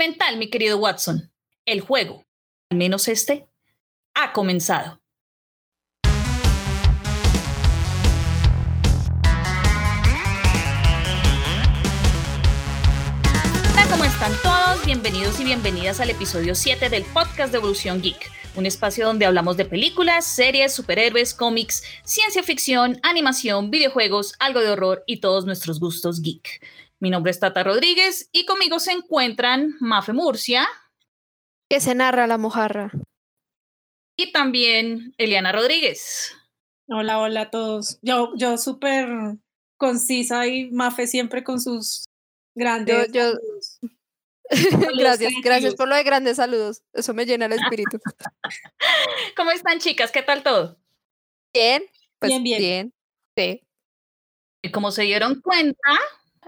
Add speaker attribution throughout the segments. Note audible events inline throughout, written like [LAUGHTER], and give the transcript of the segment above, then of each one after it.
Speaker 1: Elemental, mi querido Watson, el juego, al menos este, ha comenzado. Hola, ¿cómo están todos? Bienvenidos y bienvenidas al episodio 7 del podcast de Evolución Geek, un espacio donde hablamos de películas, series, superhéroes, cómics, ciencia ficción, animación, videojuegos, algo de horror y todos nuestros gustos geek. Mi nombre es Tata Rodríguez y conmigo se encuentran Mafe Murcia.
Speaker 2: Que se narra la mojarra.
Speaker 1: Y también Eliana Rodríguez.
Speaker 3: Hola, hola a todos. Yo, yo súper concisa y Mafe siempre con sus grandes.
Speaker 2: Yo, [LAUGHS] gracias, gracias por lo de grandes saludos. Eso me llena el [LAUGHS] espíritu.
Speaker 1: ¿Cómo están, chicas? ¿Qué tal todo?
Speaker 2: Bien, pues
Speaker 3: bien, bien.
Speaker 2: bien. Sí.
Speaker 1: Y como se dieron cuenta,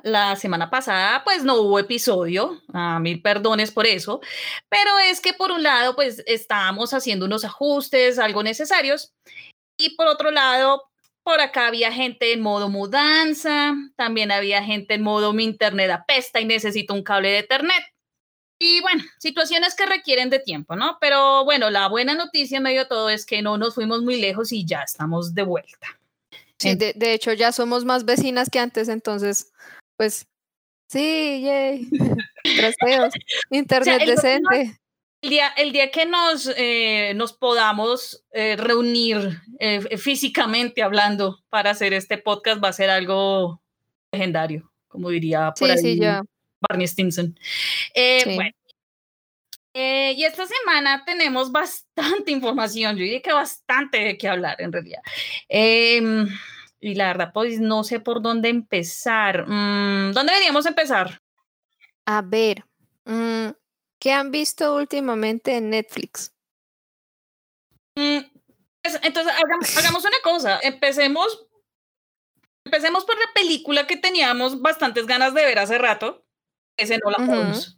Speaker 1: la semana pasada pues no hubo episodio, a mil perdones por eso, pero es que por un lado pues estábamos haciendo unos ajustes, algo necesarios, y por otro lado por acá había gente en modo mudanza, también había gente en modo mi internet apesta y necesito un cable de internet. Y bueno, situaciones que requieren de tiempo, ¿no? Pero bueno, la buena noticia en medio de todo es que no nos fuimos muy lejos y ya estamos de vuelta.
Speaker 2: Sí, de, de hecho ya somos más vecinas que antes, entonces pues sí, yay. [LAUGHS] [LAUGHS] Gracias. Internet
Speaker 1: O sea, el
Speaker 2: decente.
Speaker 1: El día, el día que nos, eh, nos podamos eh, reunir eh, físicamente hablando para hacer este podcast va a ser algo legendario, como diría por
Speaker 2: Sí,
Speaker 1: ahí
Speaker 2: sí, ya.
Speaker 1: Barney Stinson. Eh,
Speaker 2: Sí.
Speaker 1: Bueno. Eh, y esta semana tenemos bastante [LAUGHS] información, yo diría que bastante de qué hablar en realidad. Em, y la verdad, pues no sé por dónde empezar. Mm, ¿Dónde deberíamos empezar?
Speaker 2: A ver, mm, ¿qué han visto últimamente en Netflix?
Speaker 1: Mm, pues, entonces, hagamos, hagamos una cosa. Empecemos, empecemos por la película que teníamos bastantes ganas de ver hace rato. Ese no la
Speaker 2: Ujú.
Speaker 1: Holmes.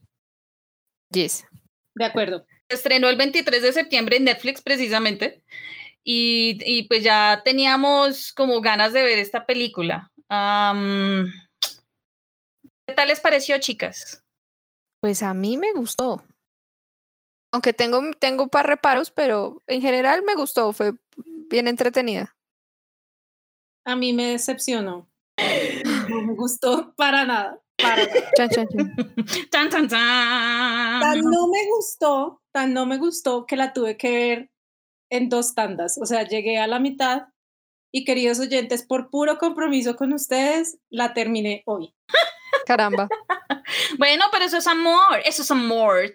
Speaker 2: Yes.
Speaker 3: De acuerdo.
Speaker 1: Se estrenó el 23 de septiembre en Netflix precisamente. Y, y pues ya teníamos como ganas de ver esta película. ¿Qué tal les pareció, chicas?
Speaker 2: Pues a mí me gustó. Aunque tengo, tengo un par reparos, pero en general me gustó, fue bien entretenida.
Speaker 3: A mí me decepcionó. No me gustó para nada. Para nada.
Speaker 2: Chan, chan, chan. [LAUGHS]
Speaker 1: Tan, tan,
Speaker 3: Tan
Speaker 1: tan.
Speaker 3: no me gustó, tan no me gustó que la tuve que ver en dos tandas. O sea, llegué a la mitad y queridos oyentes, por puro compromiso con ustedes, la terminé hoy. [LAUGHS]
Speaker 2: Caramba. [LAUGHS]
Speaker 1: Bueno, pero eso es amor, eso es amor.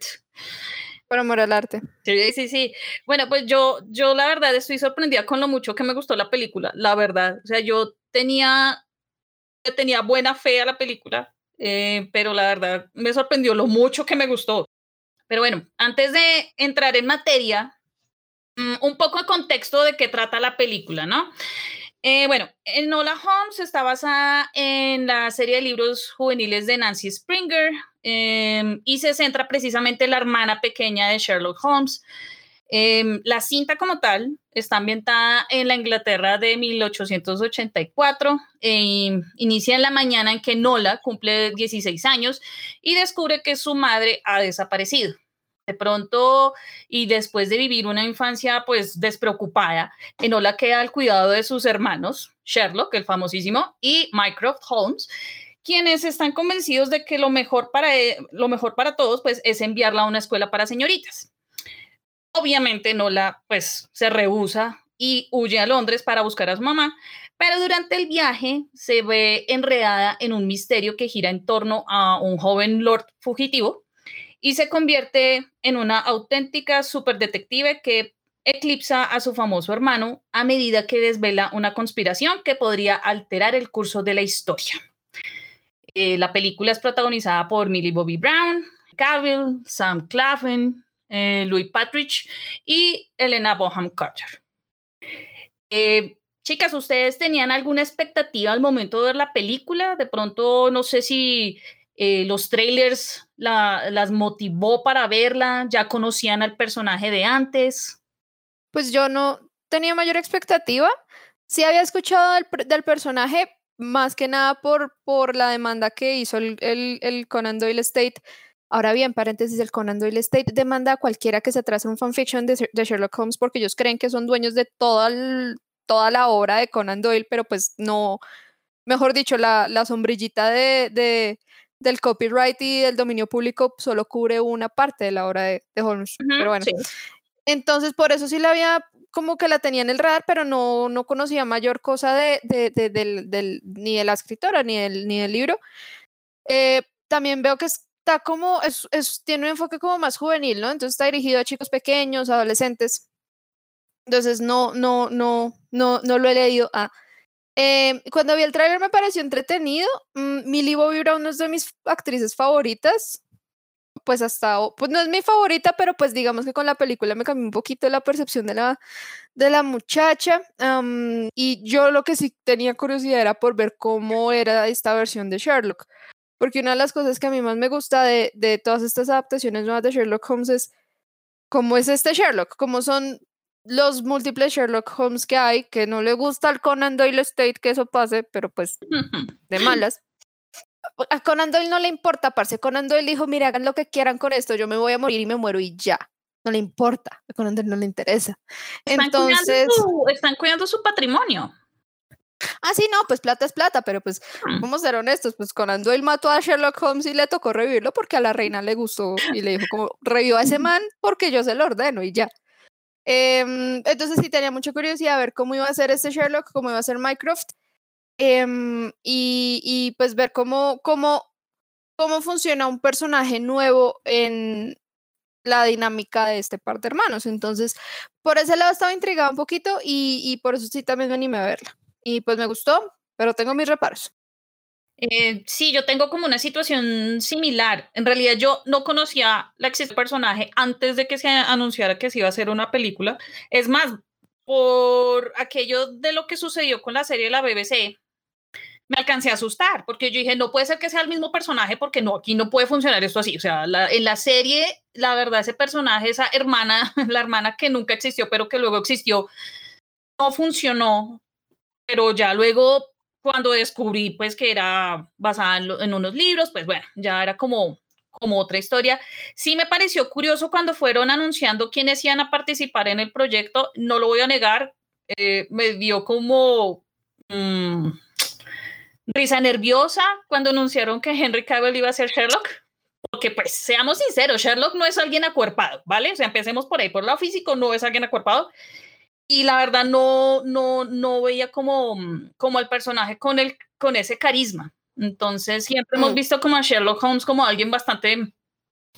Speaker 2: Por amor al arte.
Speaker 1: Sí, sí, sí. Bueno, pues yo, yo la verdad estoy sorprendida con lo mucho que me gustó la película, la verdad. O sea, yo tenía, yo tenía buena fe a la película, eh, pero la verdad me sorprendió lo mucho que me gustó. Pero bueno, antes de entrar en materia, mm, un poco de contexto de qué trata la película, ¿no? Eh, bueno, Enola Holmes está basada en la serie de libros juveniles de Nancy Springer eh, y se centra precisamente en la hermana pequeña de Sherlock Holmes. Eh, la cinta como tal está ambientada en la Inglaterra de 1884. eh, inicia en la mañana en que Nola cumple 16 años y descubre que su madre ha desaparecido. De pronto, y después de vivir una infancia pues despreocupada, Enola queda al cuidado de sus hermanos, Sherlock, el famosísimo, y Mycroft Holmes, quienes están convencidos de que lo mejor para, e- lo mejor para todos pues, es enviarla a una escuela para señoritas. Obviamente Nola pues se rehúsa y huye a Londres para buscar a su mamá, pero durante el viaje se ve enredada en un misterio que gira en torno a un joven lord fugitivo y se convierte en una auténtica superdetective que eclipsa a su famoso hermano a medida que desvela una conspiración que podría alterar el curso de la historia. Eh, la película es protagonizada por Millie Bobby Brown, Cavill, Sam Claflin, eh, Louis Patrick y Elena Bonham Carter. Eh, chicas, ¿ustedes tenían alguna expectativa al momento de ver la película? De pronto, no sé si eh, los trailers la- las motivó para verla, ya conocían al personaje de antes.
Speaker 2: Pues yo no tenía mayor expectativa. Sí había escuchado del, del personaje, más que nada por, por la demanda que hizo el, el, el Conan Doyle State Ahora bien, paréntesis, el Conan Doyle State demanda a cualquiera que se atrase un fanfiction de, Sherlock Holmes porque ellos creen que son dueños de toda, toda la obra de Conan Doyle, pero pues no, mejor dicho, la, la sombrillita de, del copyright y del dominio público solo cubre una parte de la obra de, de Holmes. pero bueno,
Speaker 1: sí.
Speaker 2: entonces por eso sí la había como que la tenía en el radar, pero no, no conocía mayor cosa de, de, de- del, del- ni de la escritora ni del, ni del libro. Eh, también veo que está como, es, es- tiene un enfoque como más juvenil, ¿no? Entonces está dirigido a chicos pequeños, adolescentes. Entonces no, no, no, no, no lo he leído. Ah. Eh, cuando vi el tráiler me pareció entretenido. Mm, Millie Bobby Brown es de mis actrices favoritas. Pues hasta, pues no es mi favorita, pero pues digamos que con la película me cambió un poquito la percepción de la, de la muchacha. am, y yo lo que sí tenía curiosidad era por ver cómo era esta versión de Sherlock. Porque una de las cosas que a mí más me gusta de, de todas estas adaptaciones nuevas de Sherlock Holmes es cómo es este Sherlock, cómo son los múltiples Sherlock Holmes que hay, que no le gusta al Conan Doyle State que eso pase, pero pues de malas. A Conan Doyle no le importa, parce. Conan Doyle dijo, mira, hagan lo que quieran con esto, yo me voy a morir y me muero y ya. No le importa, a Conan Doyle no le interesa.
Speaker 1: Están,
Speaker 2: Entonces,
Speaker 1: cuidando su, están cuidando su patrimonio.
Speaker 2: ah, sí, no, pues plata es plata, pero pues
Speaker 1: Mm.
Speaker 2: vamos a ser honestos, pues Conan Doyle mató a Sherlock Holmes y le tocó revivirlo porque a la reina le gustó y le dijo como, revivió a ese man porque yo se lo ordeno y ya. Em, entonces sí tenía mucha curiosidad a ver cómo iba a ser este Sherlock, cómo iba a ser Mycroft em, y, pues ver cómo, cómo, cómo funciona un personaje nuevo en la dinámica de este par de hermanos. Entonces, por ese lado estaba intrigada un poquito y, y por eso sí también me animé a verla. Y pues me gustó, pero tengo mis reparos.
Speaker 1: Eh, sí, yo tengo como una situación similar. En realidad yo no conocía la existencia del personaje antes de que se anunciara que se iba a hacer una película. Es más, por aquello de lo que sucedió con la serie de la BBC, me alcancé a asustar, porque yo dije, no puede ser que sea el mismo personaje, porque no, aquí no puede funcionar esto así. O sea, en la serie, la verdad, ese personaje, esa hermana, [LAUGHS] la hermana que nunca existió, pero que luego existió, no funcionó. Pero ya luego cuando descubrí pues que era basada en, lo- en unos libros, pues bueno, ya era como, como otra historia. Sí me pareció curioso cuando fueron anunciando quiénes iban a participar en el proyecto, no lo voy a negar, eh, me dio como mm, risa nerviosa cuando anunciaron que Henry Cavill iba a ser Sherlock. Porque, pues, seamos sinceros, Sherlock no es alguien acuerpado, ¿vale? O sea, empecemos por ahí, por lo físico, no es alguien acuerpado y la verdad no, no, no veía como, mm, como el personaje con, el, con ese carisma. Entonces siempre hemos
Speaker 2: Mm.
Speaker 1: visto como a Sherlock Holmes como alguien bastante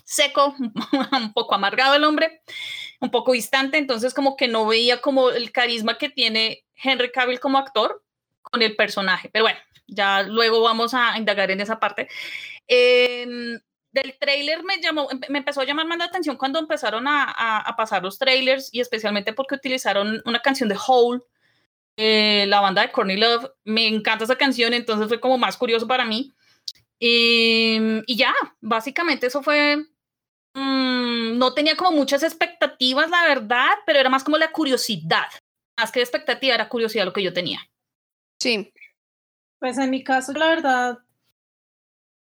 Speaker 1: seco, [LAUGHS] un poco amargado el hombre, un poco distante, entonces como que no veía como el carisma que tiene Henry Cavill como actor con el personaje. Pero bueno, ya luego vamos a indagar en esa parte. Em, del tráiler me llamó, empe- me empezó a llamar más la atención cuando empezaron a, a- a pasar los trailers y especialmente porque utilizaron una canción de Hole, eh, la banda de Courtney Love. Me encanta esa canción, entonces fue como más curioso para mí. Em, y ya, básicamente eso fue. mm, no tenía como muchas expectativas, la verdad, pero era más como la curiosidad. Más que expectativa, era curiosidad lo que yo tenía.
Speaker 2: Sí.
Speaker 3: Pues en mi caso, la verdad,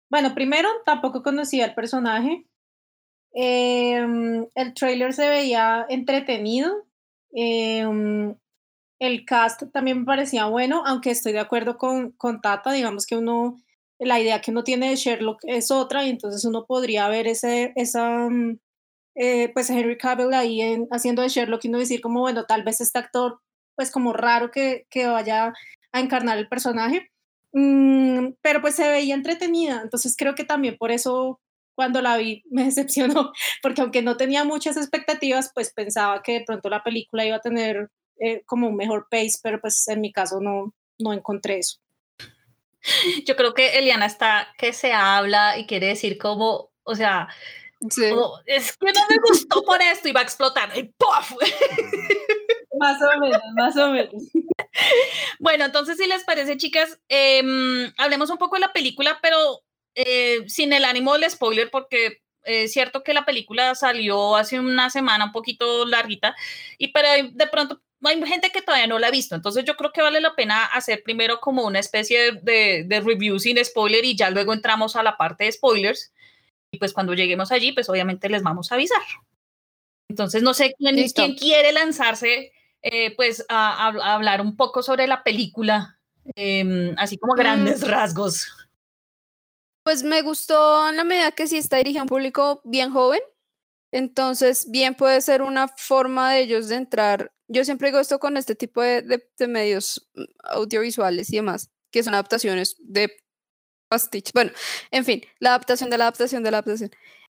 Speaker 3: bueno, primero tampoco conocía el personaje. Em, el trailer se veía entretenido. Em, el cast también me parecía bueno, aunque estoy de acuerdo con, con Tata, digamos que uno, la idea que uno tiene de Sherlock es otra, y entonces uno podría ver ese, esa, mm, eh, pues Henry Cavill ahí en- haciendo de Sherlock y uno decir como, bueno, tal vez este actor, pues como raro que, que vaya a encarnar el personaje. Mm, pero pues se veía entretenida, entonces creo que también por eso cuando la vi me [LAUGHS] decepcionó, porque aunque no tenía muchas expectativas, pues pensaba que de pronto la película iba a tener eh, como un mejor pace, pero pues en mi caso no, no encontré eso. [LAUGHS]
Speaker 1: Yo creo que Eliana está que se habla y quiere decir como, o sea,
Speaker 2: Sí.
Speaker 1: como, es que no me gustó por esto y va a explotar. Y ¡puf! [LAUGHS]
Speaker 3: Más o menos, más o menos. [LAUGHS]
Speaker 1: Bueno, entonces, si les parece, chicas, em, hablemos un poco de la película, pero eh, sin el ánimo del spoiler, porque eh, es cierto que la película salió hace una semana un poquito larguita, y pero de pronto hay gente que todavía no la ha visto, entonces yo creo que vale la pena hacer primero como una especie de, de- de review sin spoiler y ya luego entramos a la parte de spoilers. Y pues cuando lleguemos allí, pues obviamente les vamos a avisar. Entonces, no sé quién, quién quiere lanzarse, eh, pues a, hablar un poco sobre la película, em, así como grandes mm. rasgos.
Speaker 2: Pues me gustó en la medida que sí está dirigida a un público bien joven. Entonces, bien puede ser una forma de ellos de entrar. Yo siempre digo esto con este tipo de, de, medios mm, audiovisuales y demás, que son adaptaciones de pastiches. Bueno, en fin, la adaptación de la adaptación de la adaptación.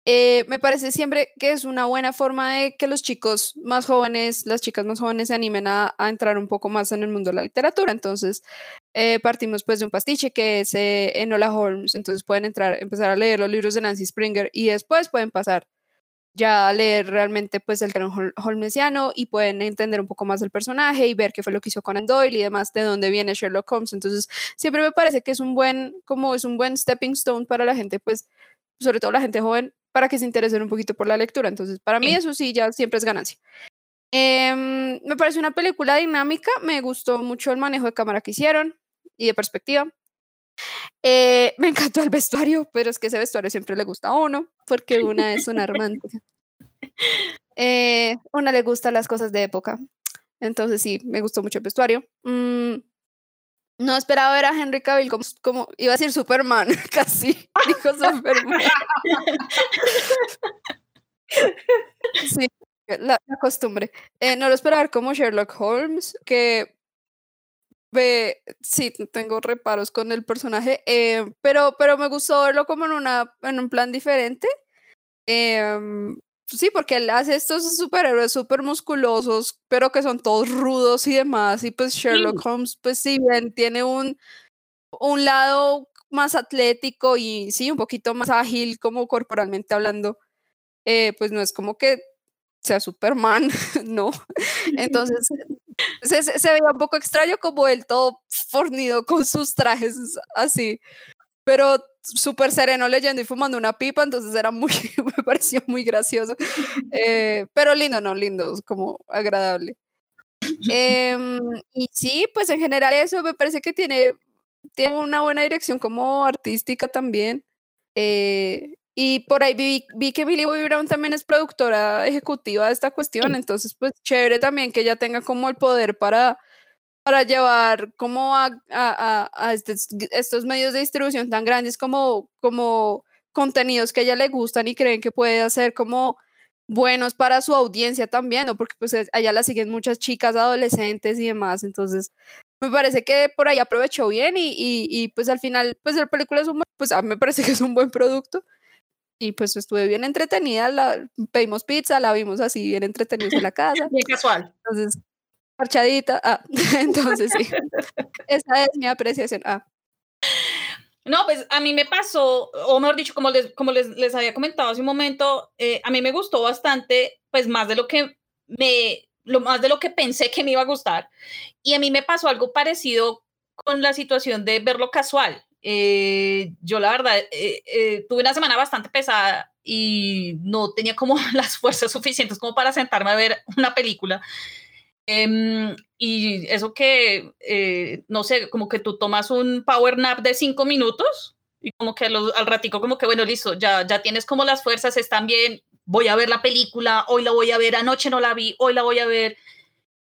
Speaker 2: Eh, me parece siempre que es una buena forma de que los chicos más jóvenes, las chicas más jóvenes se animen a, a entrar un poco más en el mundo de la literatura. Entonces, eh, partimos pues de un pastiche que es eh, Enola Holmes. Entonces pueden entrar, empezar a leer los libros de Nancy Springer y después pueden pasar ya leer realmente pues el canon holmesiano y pueden entender un poco más del personaje y ver qué fue lo que hizo Conan Doyle y demás de dónde viene Sherlock Holmes. Entonces, siempre me parece que es un buen, como es un buen stepping stone para la gente, pues, sobre todo la gente joven, para que se interesen un poquito por la lectura. Entonces, para mí eso sí, ya siempre es ganancia. Em, me parece una película dinámica, me gustó mucho el manejo de cámara que hicieron y de perspectiva. Eh, me [LAUGHS] encantó el vestuario, pero es que ese vestuario siempre le gusta a uno, porque una es una romántica. Eh, una le gustan las cosas de época. Entonces sí, me gustó mucho el vestuario. Mm, no esperaba ver a Henry Cavill como, como iba a decir Superman, [LAUGHS] casi dijo Superman. [LAUGHS] sí, la, costumbre. Eh, no lo esperaba ver como Sherlock Holmes, que ve, sí, tengo reparos con el personaje, eh, pero, pero me gustó verlo como en, una, en un plan diferente. Em, sí, porque él hace estos superhéroes súper musculosos, pero que son todos rudos y demás. Y pues Sherlock Holmes, pues si bien tiene un, un lado más atlético y sí, un poquito más ágil como corporalmente hablando, eh, pues no es como que sea Superman, [LAUGHS] no. [LAUGHS] Entonces, se, se, veía un poco extraño como él todo fornido con sus trajes así, pero súper sereno leyendo y fumando una pipa, entonces era muy, [LAUGHS] me pareció muy gracioso. Eh, pero lindo, no, lindo, como agradable. Em, y sí, pues en general eso me parece que tiene, tiene una buena dirección como artística también. Eh, y por ahí vi, vi, que Billy Bobby Brown también es productora ejecutiva de esta cuestión, entonces pues chévere también que ella tenga como el poder para, para llevar como a, a, a estos medios de distribución tan grandes como, como contenidos que a ella le gustan y creen que puede hacer como buenos para su audiencia también, ¿no? Porque pues allá la siguen muchas chicas, adolescentes y demás, entonces me parece que por ahí aprovechó bien y, y, y pues al final pues la película es un, pues a mí me parece que es un buen producto y pues estuve bien entretenida, la, pedimos pizza, la vimos así bien entretenidos en la casa. [LAUGHS]
Speaker 1: Bien casual.
Speaker 2: Entonces, parchadita, ah, [LAUGHS] entonces sí, [LAUGHS] esa es mi apreciación. Ah.
Speaker 1: No, pues a mí me pasó, o mejor dicho, como les, como les, les había comentado hace un momento, eh, a mí me gustó bastante, pues más de lo que me, lo más de lo que pensé que me iba a gustar. Y a mí me pasó algo parecido con la situación de verlo casual. Eh, yo la verdad eh, eh, tuve una semana bastante pesada y no tenía como [LAUGHS] las fuerzas suficientes como para sentarme a ver una película. Em, y eso que, no sé, como que tú tomas un power nap de cinco minutos y como que al ratico como que, bueno, listo, ya, ya tienes como las fuerzas, están bien, voy a ver la película, hoy la voy a ver, anoche no la vi, hoy la voy a ver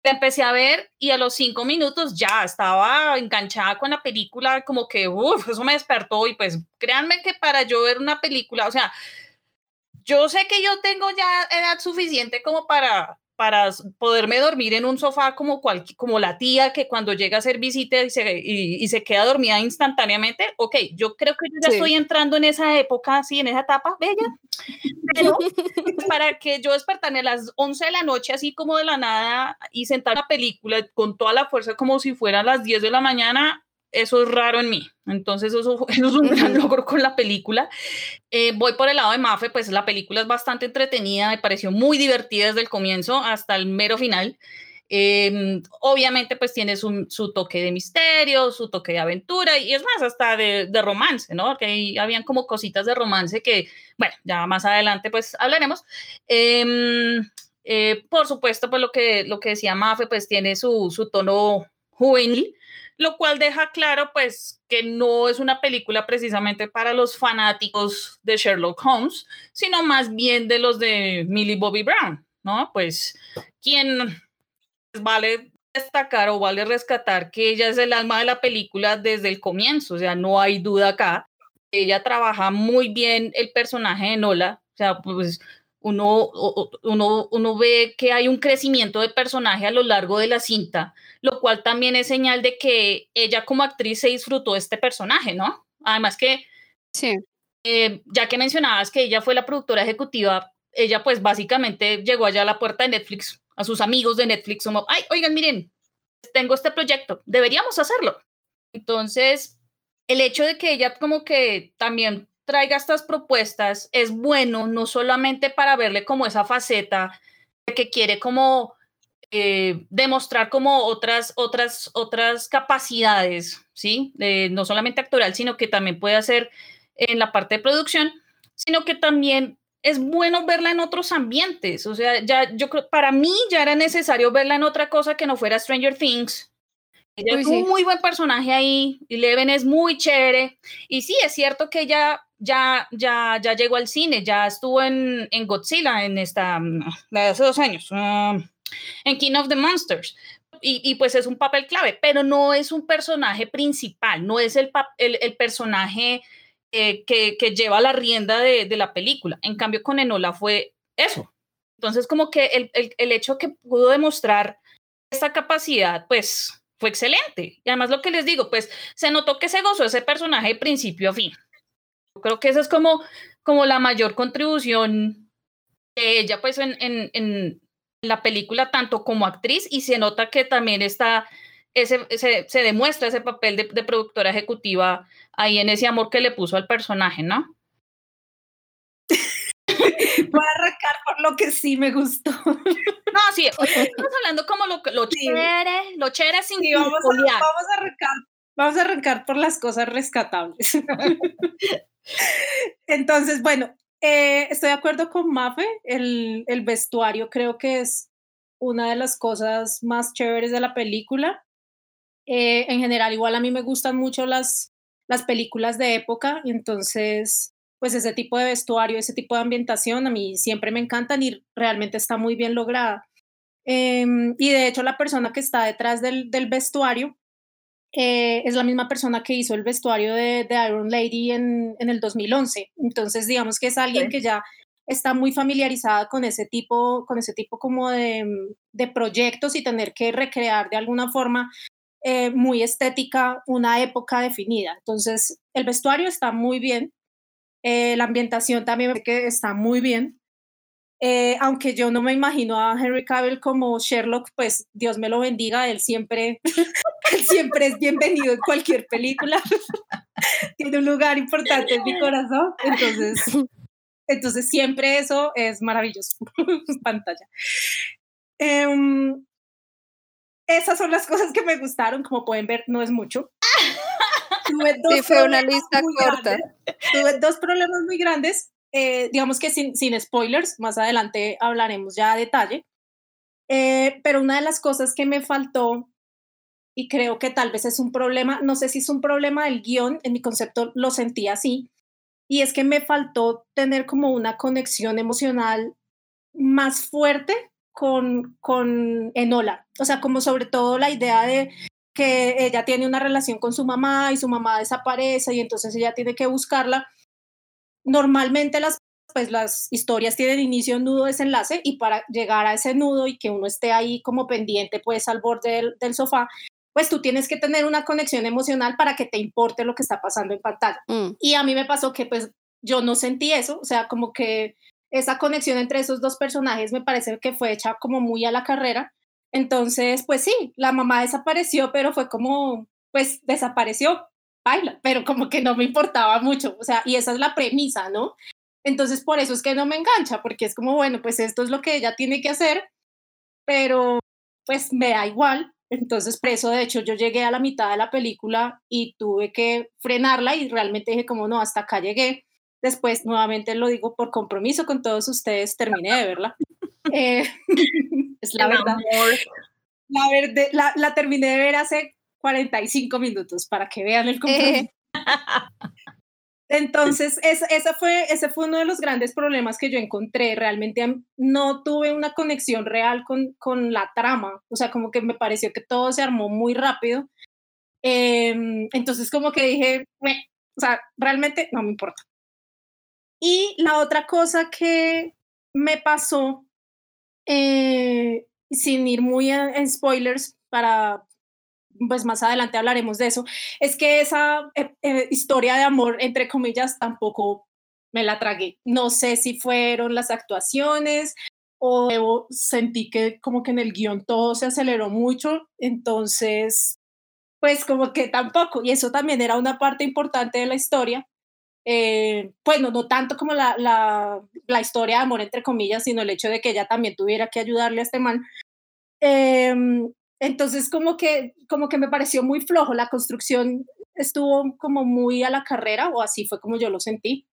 Speaker 1: empecé a ver y a los cinco minutos ya estaba enganchada con la película, como que, uff, eso me despertó y pues créanme que para yo ver una película, o sea, yo sé que yo tengo ya edad suficiente como para para poderme dormir en un sofá como, cual, como la tía que cuando llega a hacer visita y se, y, se queda dormida instantáneamente. Ok, yo creo que yo ya estoy entrando en esa época, así, en esa etapa bella. Pero [LAUGHS] para que yo despertarme a las 11 de la noche, así como de la nada, y sentar la película con toda la fuerza como si fueran las 10 de la mañana, eso es raro en mí. Entonces, eso, [LAUGHS] es un gran logro con la película. Eh, voy por el lado de Mafe, pues la película es bastante entretenida, me pareció muy divertida desde el comienzo hasta el mero final. Em, obviamente, pues tiene su, su, toque de misterio, su toque de aventura y es más, hasta de, de romance, ¿no? Porque ahí habían como cositas de romance que, bueno, ya más adelante pues hablaremos. Em, eh, por supuesto, pues lo que, lo que decía Mafe, pues tiene su, su tono juvenil, lo cual deja claro pues que no es una película precisamente para los fanáticos de Sherlock Holmes, sino más bien de los de Millie Bobby Brown, ¿no? Pues quien vale destacar o vale rescatar que ella es el alma de la película desde el comienzo, o sea, no hay duda acá. Ella trabaja muy bien el personaje de Nola, o sea, pues uno, uno, uno ve que hay un crecimiento de personaje a lo largo de la cinta, lo cual también es señal de que ella como actriz se disfrutó de este personaje, ¿no? Además que,
Speaker 2: sí.
Speaker 1: Eh, ya que mencionabas que ella fue la productora ejecutiva, ella pues básicamente llegó allá a la puerta de Netflix, a sus amigos de Netflix, como, ay, oigan, miren, tengo este proyecto, deberíamos hacerlo. Entonces, el hecho de que ella como que también traiga estas propuestas es bueno, no solamente para verle como esa faceta que quiere como eh, demostrar como otras, otras, otras capacidades, ¿sí? no solamente actoral, sino que también puede hacer en la parte de producción, sino que también es bueno verla en otros ambientes. O sea, ya yo creo, para mí ya era necesario verla en otra cosa que no fuera Stranger Things, ella es un muy buen personaje ahí, Eleven es muy chévere, y sí, es cierto que ella ya, ya, ya llegó al cine, ya estuvo en, en Godzilla, en esta, mm, la de hace dos años, um, en King of the Monsters, y, y, pues es un papel clave, pero no es un personaje principal, no es el, el, el personaje eh, que, que, lleva la rienda de, de, la película. En cambio, con Enola fue eso. Entonces, como que el, el, el hecho que pudo demostrar esta capacidad, pues fue excelente. Y además lo que les digo, pues se notó que se gozó ese personaje de principio a fin. Yo creo que esa es como, como la mayor contribución de ella, pues en, en, en la película, tanto como actriz, y se nota que también está, ese, ese se demuestra ese papel de, de productora ejecutiva ahí en ese amor que le puso al personaje, ¿no? [LAUGHS]
Speaker 3: Voy a arrancar por lo que sí me gustó.
Speaker 1: No, sí, estamos hablando como lo, lo sí. chévere, lo chévere sin
Speaker 3: sí, vamos, a, vamos, a arrancar, vamos a arrancar por las cosas rescatables. [LAUGHS] Entonces, bueno, eh, estoy de acuerdo con Mafe, el, el vestuario creo que es una de las cosas más chéveres de la película. Eh, en general, igual a mí me gustan mucho las, las películas de época, entonces pues ese tipo de vestuario, ese tipo de ambientación a mí siempre me encantan y realmente está muy bien lograda. Eh, y de hecho la persona que está detrás del, del vestuario eh, es la misma persona que hizo el vestuario de, de Iron Lady en, en, el 2011. Entonces digamos que es alguien sí. que ya está muy familiarizada con ese tipo, con ese tipo como de, de proyectos y tener que recrear de alguna forma eh, muy estética una época definida. Entonces el vestuario está muy bien eh, la ambientación también que está muy bien. Eh, aunque yo no me imagino a Henry Cavill como Sherlock, pues Dios me lo bendiga, él siempre, [LAUGHS] él siempre es bienvenido en cualquier película. [LAUGHS] Tiene un lugar importante en mi corazón. Entonces, entonces siempre eso es maravilloso. [LAUGHS] Pantalla. Um, esas son las cosas que me gustaron. Como pueden ver, no es mucho.
Speaker 2: Tuve dos sí, fue una lista corta.
Speaker 3: Grandes. Tuve dos problemas muy grandes. Eh, digamos que sin, sin, spoilers, más adelante hablaremos ya a detalle. Eh, pero una de las cosas que me faltó, y creo que tal vez es un problema, no sé si es un problema del guion, en mi concepto lo sentí así, y es que me faltó tener como una conexión emocional más fuerte con, con Enola. O sea, como sobre todo la idea de que ella tiene una relación con su mamá y su mamá desaparece y entonces ella tiene que buscarla. Normalmente las, pues, las historias tienen inicio, nudo, desenlace y para llegar a ese nudo y que uno esté ahí como pendiente pues al borde del, del sofá, pues tú tienes que tener una conexión emocional para que te importe lo que está pasando en pantalla. Mm. Y a mí me pasó que pues yo no sentí eso, o sea, como que esa conexión entre esos dos personajes me parece que fue hecha como muy a la carrera entonces, pues sí, la mamá desapareció, pero fue como, pues desapareció, baila, pero como que no me importaba mucho, o sea, y esa es la premisa, ¿no? Entonces, por eso es que no me engancha, porque es como, bueno, pues esto es lo que ella tiene que hacer, pero pues me da igual. Entonces, por eso, de hecho, yo llegué a la mitad de la película y tuve que frenarla y realmente dije como, no, hasta acá llegué. Después, nuevamente lo digo por compromiso con todos ustedes, terminé de verla. Eh, [LAUGHS] es la verdad. La, verde, la, la, terminé de ver hace 45 minutos para que vean el compromiso. Entonces, ese, fue, ese fue uno de los grandes problemas que yo encontré. Realmente no tuve una conexión real con, con la trama. O sea, como que me pareció que todo se armó muy rápido. Em, entonces, como que dije, o sea, realmente no me importa. Y la otra cosa que me pasó, eh, sin ir muy en spoilers para, pues más adelante hablaremos de eso, es que esa eh, eh, historia de amor, entre comillas, tampoco me la tragué. No sé si fueron las actuaciones o sentí que como que en el guion todo se aceleró mucho, entonces, pues como que tampoco, y eso también era una parte importante de la historia. Eh, pues no, no tanto como la, la, la, historia de amor, entre comillas, sino el hecho de que ella también tuviera que ayudarle a este man. Eh, entonces, como que, como que me pareció muy flojo, la construcción estuvo como muy a la carrera, o así fue como yo lo sentí.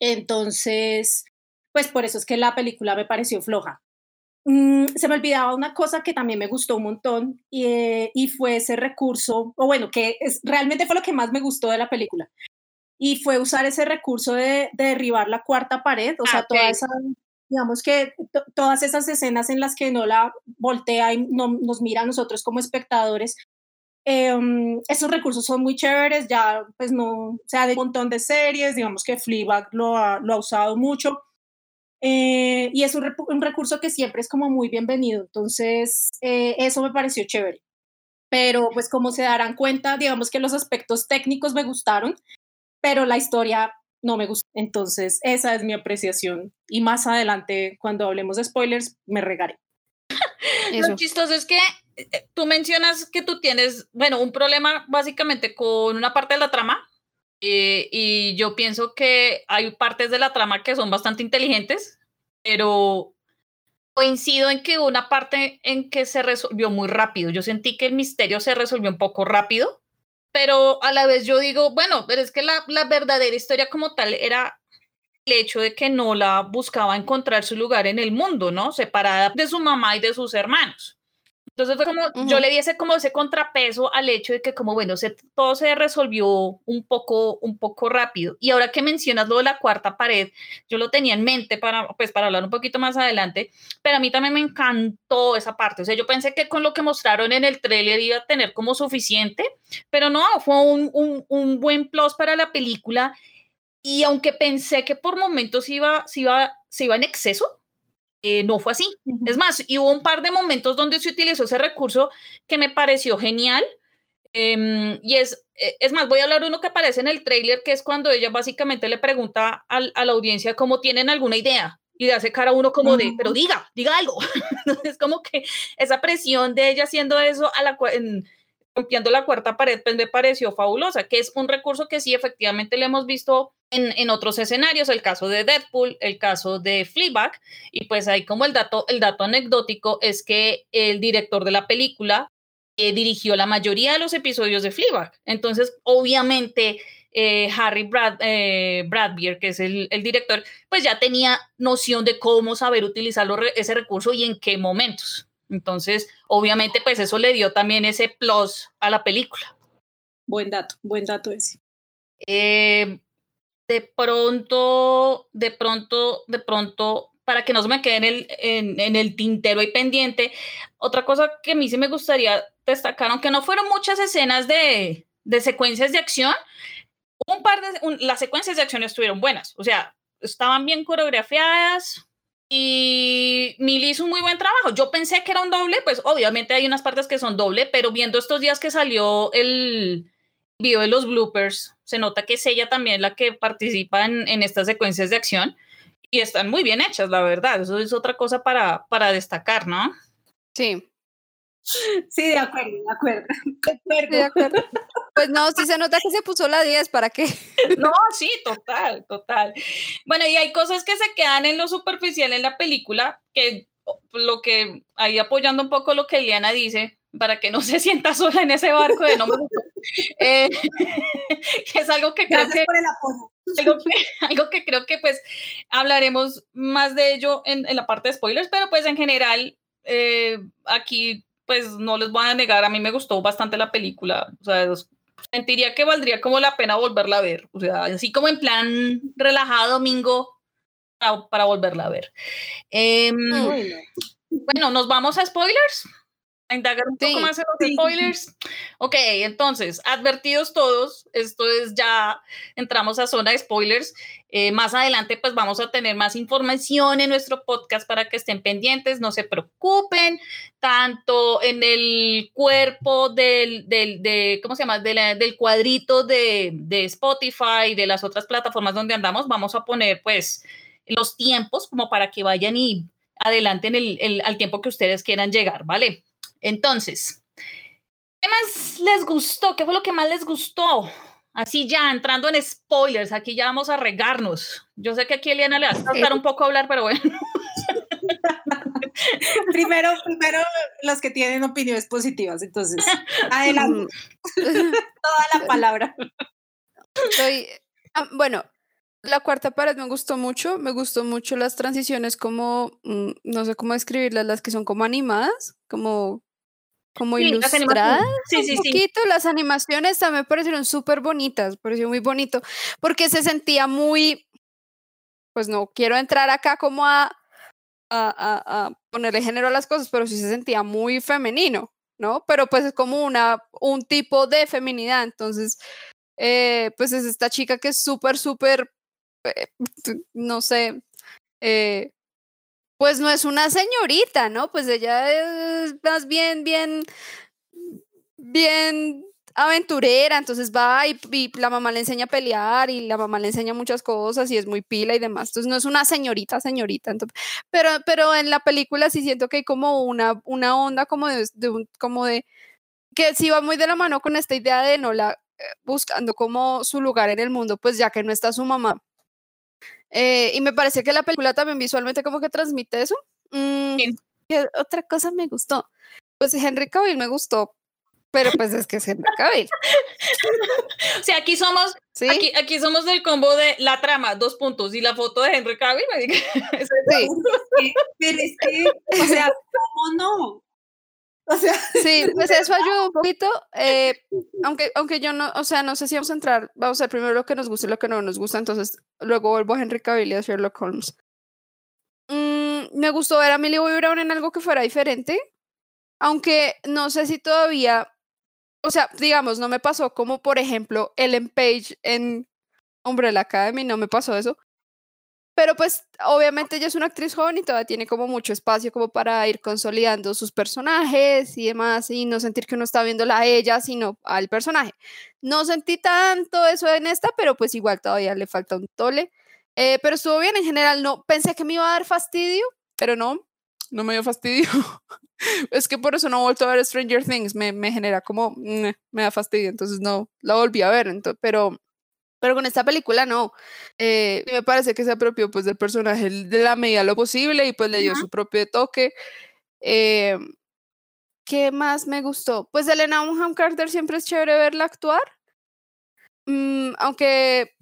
Speaker 3: Entonces, pues por eso es que la película me pareció floja. Mm, se me olvidaba una cosa que también me gustó un montón y, eh, y fue ese recurso, o bueno, que es, realmente fue lo que más me gustó de la película. Y fue usar ese recurso de, derribar la cuarta pared, o sea, ah, toda esa digamos que todas esas escenas en las que no la voltea y no, nos mira a nosotros como espectadores, em, esos recursos son muy chéveres, ya pues no, o sea, de un montón de series, digamos que Fleabag lo ha, lo ha usado mucho, eh, y es un, un, recurso que siempre es como muy bienvenido, entonces eh, eso me pareció chévere. Pero pues como se darán cuenta, digamos que los aspectos técnicos me gustaron, pero la historia no me gusta. Entonces, esa es mi apreciación. Y más adelante, cuando hablemos de spoilers, me regaré. [LAUGHS]
Speaker 1: Lo chistoso es que eh, tú mencionas que tú tienes, bueno, un problema básicamente con una parte de la trama. Eh, y yo pienso que hay partes de la trama que son bastante inteligentes, pero coincido en que una parte en que se resolvió muy rápido. Yo sentí que el misterio se resolvió un poco rápido pero a la vez yo digo, bueno, pero es que la, la verdadera historia como tal era el hecho de que no la buscaba encontrar su lugar en el mundo, ¿no? Separada de su mamá y de sus hermanos. Entonces fue como, yo le di ese como ese contrapeso al hecho de que como, bueno, se, todo se resolvió un poco, un poco rápido. Y ahora que mencionas lo de la cuarta pared, yo lo tenía en mente para, pues, para hablar un poquito más adelante, pero a mí también me encantó esa parte. O sea, yo pensé que con lo que mostraron en el tráiler iba a tener como suficiente, pero no, fue un, un, un buen plus para la película. Y aunque pensé que por momentos iba, se iba, se iba en exceso, eh, no fue así. Es más, y hubo un par de momentos donde se utilizó ese recurso que me pareció genial. Em, y es, eh, es más, voy a hablar uno que aparece en el trailer, que es cuando ella básicamente le pregunta a la audiencia cómo tienen alguna idea y le hace cara a uno como de, pero diga, diga algo. [LAUGHS] es como que esa presión de ella haciendo eso a la, rompiendo la cuarta pared, pues me pareció fabulosa, que es un recurso que sí efectivamente le hemos visto en, en, otros escenarios, el caso de Deadpool, el caso de Fleabag, y pues ahí como el dato, el dato anecdótico es que el director de la película eh, dirigió la mayoría de los episodios de Fleabag, entonces obviamente eh, Harry Brad, eh, Bradbeer, que es el, el, director, pues ya tenía noción de cómo saber utilizar ese recurso y en qué momentos. Entonces, obviamente, pues eso le dio también ese plus a la película.
Speaker 3: Buen dato, buen dato ese.
Speaker 1: Eh, de pronto, de pronto, de pronto, para que no se me quede en el, en, el tintero y pendiente, otra cosa que a mí sí me gustaría destacar, aunque no fueron muchas escenas de, de secuencias de acción, un par de, las secuencias de acción estuvieron buenas, o sea, estaban bien coreografiadas, y Mili hizo un muy buen trabajo. Yo pensé que era un doble, pues obviamente hay unas partes que son doble, pero viendo estos días que salió el video de los bloopers, se nota que es ella también la que participa en, en estas secuencias de acción y están muy bien hechas, la verdad. Eso es otra cosa para, para destacar, ¿no?
Speaker 2: Sí.
Speaker 3: Sí, de acuerdo, de acuerdo. [LAUGHS]
Speaker 2: De acuerdo. Pues no, sí se nota que se puso la 10, ¿para qué? [LAUGHS]
Speaker 1: No, sí, total, total. Bueno, y hay cosas que se quedan en lo superficial en la película, que lo que, ahí apoyando un poco lo que Eliana dice, para que no se sienta sola en ese barco de no me eh, [LAUGHS] es algo que creo que, algo que, [LAUGHS] algo que creo que pues hablaremos más de ello en, en, la parte de spoilers, pero pues en general eh, aquí pues no les voy a negar, a mí me gustó bastante la película. O sea, sentiría que valdría como la pena volverla a ver. O sea, así como en plan relajado domingo para, para volverla a ver. Em, bueno, nos vamos a spoilers indagar un poco más en los spoilers. Ok, entonces, advertidos todos, esto es ya, entramos a zona de spoilers. Eh, más adelante, pues vamos a tener más información en nuestro podcast para que estén pendientes, no se preocupen, tanto en el cuerpo del, del de, ¿cómo se llama? del cuadrito de, de Spotify, de las otras plataformas donde andamos, vamos a poner pues los tiempos como para que vayan y adelanten el, el, al tiempo que ustedes quieran llegar, ¿vale? Entonces, ¿qué más les gustó? ¿Qué fue lo que más les gustó? Así ya, entrando en spoilers, aquí ya vamos a regarnos. Yo sé que aquí Eliana le va a tratar un poco a hablar, pero bueno. [LAUGHS]
Speaker 3: primero, primero los que tienen opiniones positivas, entonces, [LAUGHS] adelante. [LAUGHS] Toda la palabra.
Speaker 2: Soy, ah, bueno, la cuarta pared me gustó mucho, me gustó mucho las transiciones como, mm, no sé cómo describirlas, las que son como animadas, como como ilustradas sí, sí, un poquito. Las animaciones también parecieron súper bonitas, pareció muy bonito, porque se sentía muy, pues no quiero entrar acá como a, a, a, ponerle género a las cosas, pero sí se sentía muy femenino, ¿no? Pero pues es como una, un tipo de feminidad, entonces, eh, pues es esta chica que es súper, súper, eh, no sé, eh, pues no es una señorita, ¿no? Pues ella es más bien, bien, bien aventurera, entonces va y, la mamá le enseña a pelear y la mamá le enseña muchas cosas y es muy pila y demás. Entonces no es una señorita, señorita. pero, pero en la película sí siento que hay como una, una onda como de, como de que sí va muy de la mano con esta idea de no la eh, buscando como su lugar en el mundo, pues ya que no está su mamá. Eh, y me parece que la película también visualmente como que transmite eso. Mm, ¿qué otra cosa me gustó? Pues Henry Cavill me gustó, pero pues es que es Henry Cavill. [LAUGHS]
Speaker 1: o sea, aquí somos, ¿Sí? aquí, aquí somos del combo de la trama, dos puntos, y la foto de Henry Cavill. Me [LAUGHS]
Speaker 3: sí. pero es que, o sea, ¿cómo no? O sea,
Speaker 2: sí, [LAUGHS] pues eso ayuda un poquito, eh, [LAUGHS] aunque, aunque yo no, o sea, no sé si vamos a entrar, vamos a ver primero lo que nos gusta y lo que no nos gusta, entonces luego vuelvo a Henry Cavill y a Sherlock Holmes. Mm, me gustó ver a Millie Bobby Brown en algo que fuera diferente, aunque no sé si todavía, o sea, digamos, no me pasó como por ejemplo Ellen Page en Umbrella Academy, no me pasó eso, pero pues obviamente ella es una actriz joven y todavía tiene como mucho espacio como para ir consolidando sus personajes y demás y no sentir que uno está viéndola a ella, sino al personaje. No sentí tanto eso en esta, pero pues igual todavía le falta un tole. Eh, pero estuvo bien en general, no pensé que me iba a dar fastidio, pero no, no me dio fastidio. [LAUGHS] es que por eso no he vuelto a ver Stranger Things, me, me genera como, me da fastidio, entonces no, la volví a ver, entonces, pero pero con esta película no. Eh, me parece que se apropió pues del personaje de la medida lo posible y pues le dio su propio toque. Eh, ¿Qué más me gustó? Pues Elena Bonham Carter siempre es chévere verla actuar. Mm, aunque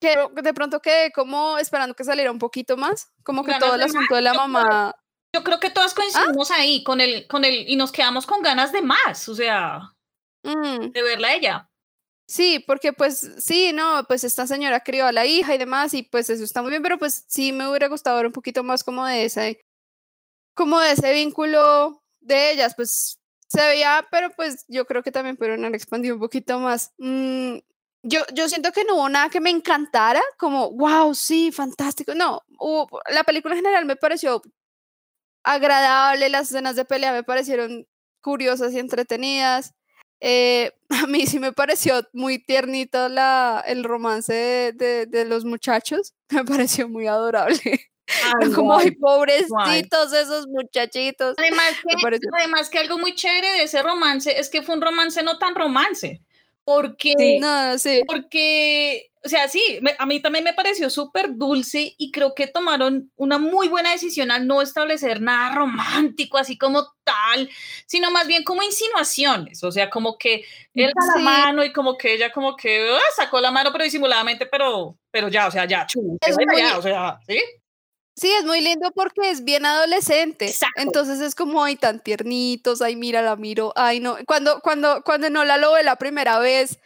Speaker 2: de pronto quedé como esperando que saliera un poquito más. Como que todo el asunto de la mamá.
Speaker 1: Yo creo que todas ¿Ah? coincidimos ahí con el, con el, y nos quedamos con ganas de más, o sea, mm. de verla a ella.
Speaker 2: Sí, porque pues sí, no, pues esta señora crió a la hija y demás y pues eso está muy bien, pero pues sí me hubiera gustado ver un poquito más como de ese, como de ese vínculo de ellas, pues se veía, pero pues yo creo que también pudieron haber expandido un poquito más. Mm, yo, yo siento que no hubo nada que me encantara, como, wow, sí, fantástico. No, la película en general me pareció agradable, las escenas de pelea me parecieron curiosas y entretenidas. Eh, [LAUGHS] a mí sí me pareció muy tiernito la, el romance de, de, los muchachos, [LAUGHS] me pareció muy adorable. [LAUGHS] como ay, pobrecitos esos muchachitos.
Speaker 1: Además que, además que algo muy chévere de ese romance es que fue un romance no tan romance, porque,
Speaker 2: no, sí.
Speaker 1: porque o sea, sí, a mí también me pareció súper dulce y creo que tomaron una muy buena decisión al no establecer nada romántico, así como tal, sino más bien como insinuaciones, o sea, como que él da la mano y como que ella como que ah, sacó la mano pero disimuladamente, pero, pero ya, o sea, ya, chu, o sea, ¿sí?
Speaker 2: Sí, es muy lindo porque es bien adolescente.
Speaker 1: Exacto.
Speaker 2: Entonces es como, ay, tan tiernitos, ay, mira, la miro, ay, no. Cuando, cuando, cuando no la lo ve la primera vez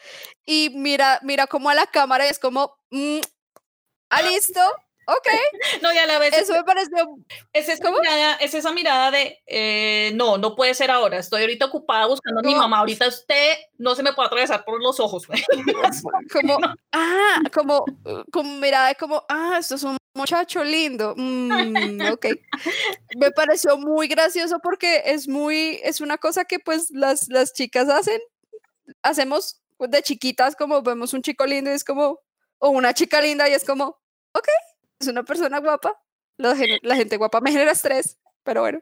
Speaker 2: y mira, mira como a la cámara y es como, mm, ah, listo, ok. [LAUGHS]
Speaker 1: No, y a la vez
Speaker 2: Eso me pareció,
Speaker 1: es esa,
Speaker 2: ¿Cómo?
Speaker 1: mirada, es esa mirada de, eh, no, no puede ser ahora, estoy ahorita ocupada buscando a mi
Speaker 2: ¿Cómo?
Speaker 1: mamá, ahorita usted no se me puede atravesar por los ojos. [LAUGHS] [LAUGHS]
Speaker 2: como, ah, como, como mirada de como, ah, esto es un muchacho lindo. Mm, ok. Me pareció muy gracioso porque es muy, es una cosa que pues las, las chicas hacen, hacemos de chiquitas como vemos un chico lindo y es como, o una chica linda y es como, ok, es una persona guapa. La, gen- la gente guapa me genera estrés, pero bueno.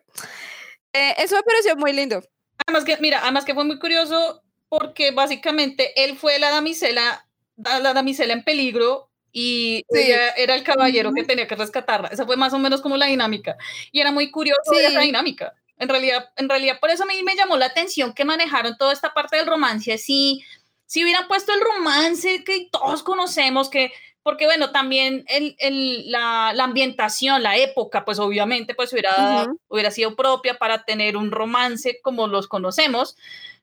Speaker 2: Eh, eso me pareció muy lindo.
Speaker 1: Además que, mira, además que fue muy curioso porque básicamente él fue la damisela, la la damisela en peligro y
Speaker 2: Sí.
Speaker 1: ella era el caballero que tenía que rescatarla. Esa fue más o menos como la dinámica. Y era muy curioso ver esa
Speaker 2: Sí.
Speaker 1: dinámica. En realidad, en realidad, por eso a mí me llamó la atención que manejaron toda esta parte del romance así. Si hubieran puesto el romance que todos conocemos, que porque bueno, también el, el- la, la ambientación, la época, pues obviamente pues hubiera,
Speaker 2: Ujú.
Speaker 1: hubiera sido propia para tener un romance como los conocemos,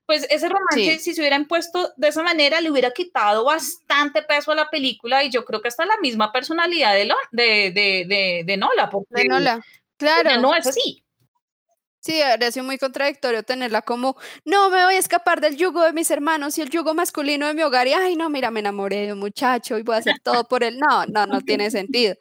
Speaker 1: pues ese romance,
Speaker 2: Sí.
Speaker 1: si se hubieran puesto de esa manera, le hubiera quitado bastante peso a la película y yo creo que hasta la misma personalidad de, Lo- de, de, de, de Nola, porque
Speaker 2: De Nola. Claro.
Speaker 1: no es así.
Speaker 2: Sí, habría sido muy contradictorio tenerla como, no, me voy a escapar del yugo de mis hermanos y el yugo masculino de mi hogar y, ay, no, mira, me enamoré de un muchacho y voy a hacer todo por él. No, no, no tiene [LAUGHS] sentido.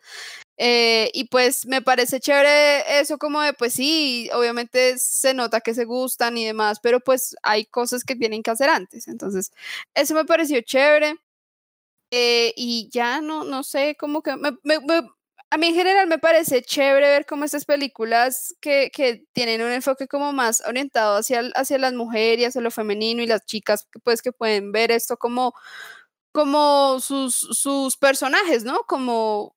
Speaker 2: Eh, y pues me parece chévere eso como de, pues sí, obviamente se nota que se gustan y demás, pero pues hay cosas que tienen que hacer antes. Entonces, eso me pareció chévere. Eh, y ya no, no sé, como que me- me- me- a mí en general me parece chévere ver como estas películas que, que tienen un enfoque como más orientado hacia, hacia las mujeres, hacia lo femenino y las chicas, pues que pueden ver esto como, como sus, sus personajes, ¿no? Como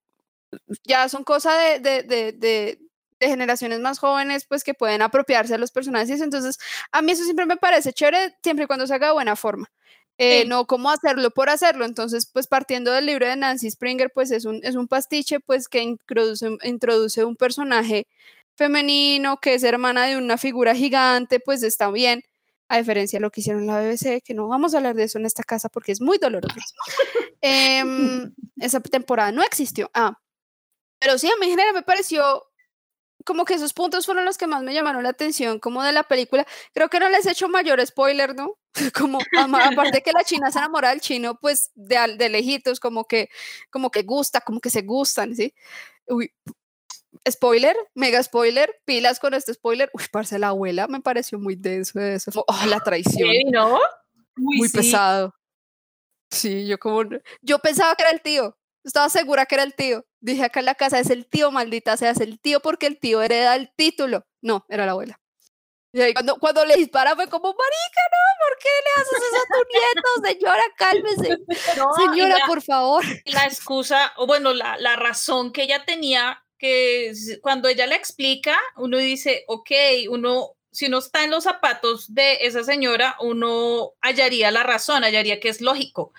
Speaker 2: ya son cosa de, de, de, de- generaciones más jóvenes, pues que pueden apropiarse de los personajes. Entonces, a mí eso siempre me parece chévere, siempre y cuando se haga de buena forma. Eh,
Speaker 1: Sí.
Speaker 2: no como hacerlo por hacerlo. Entonces, pues partiendo del libro de Nancy Springer, pues es un, es un pastiche, pues que introduce, introduce un personaje femenino que es hermana de una figura gigante, pues está bien. A diferencia de lo que hicieron la BBC, que no vamos a hablar de eso en esta casa porque es muy doloroso. [LAUGHS] Em, esa temporada no existió. Ah, pero sí, a mí en general me pareció como que esos puntos fueron los que más me llamaron la atención, como de la película. Creo que no les he hecho mayor spoiler, ¿no? [LAUGHS] Como, aparte que la china se enamora del chino, pues de, de lejitos, como que, como que gusta, como que se gustan, ¿sí? Uy, spoiler, mega spoiler, pilas con este spoiler. Uy, parce, la abuela me pareció muy denso eso. Oh, la traición
Speaker 1: Sí, ¿no?
Speaker 3: Uy,
Speaker 2: muy
Speaker 3: sí.
Speaker 2: pesado. Sí, yo como, yo pensaba que era el tío, estaba segura que era el tío. Dije acá en la casa, es el tío, maldita sea, es el tío porque el tío hereda el título. No, era la abuela. Y ahí cuando, cuando le dispara fue como, marica, no, ¿por qué le haces eso a tu nieto? Señora, cálmese. [LAUGHS]
Speaker 1: No,
Speaker 2: Señora,
Speaker 1: la-
Speaker 2: por favor.
Speaker 1: la excusa, o bueno, la, la razón que ella tenía, que cuando ella le explica, uno dice, ok, uno, si uno está en los zapatos de esa señora, uno hallaría la razón, hallaría que es lógico,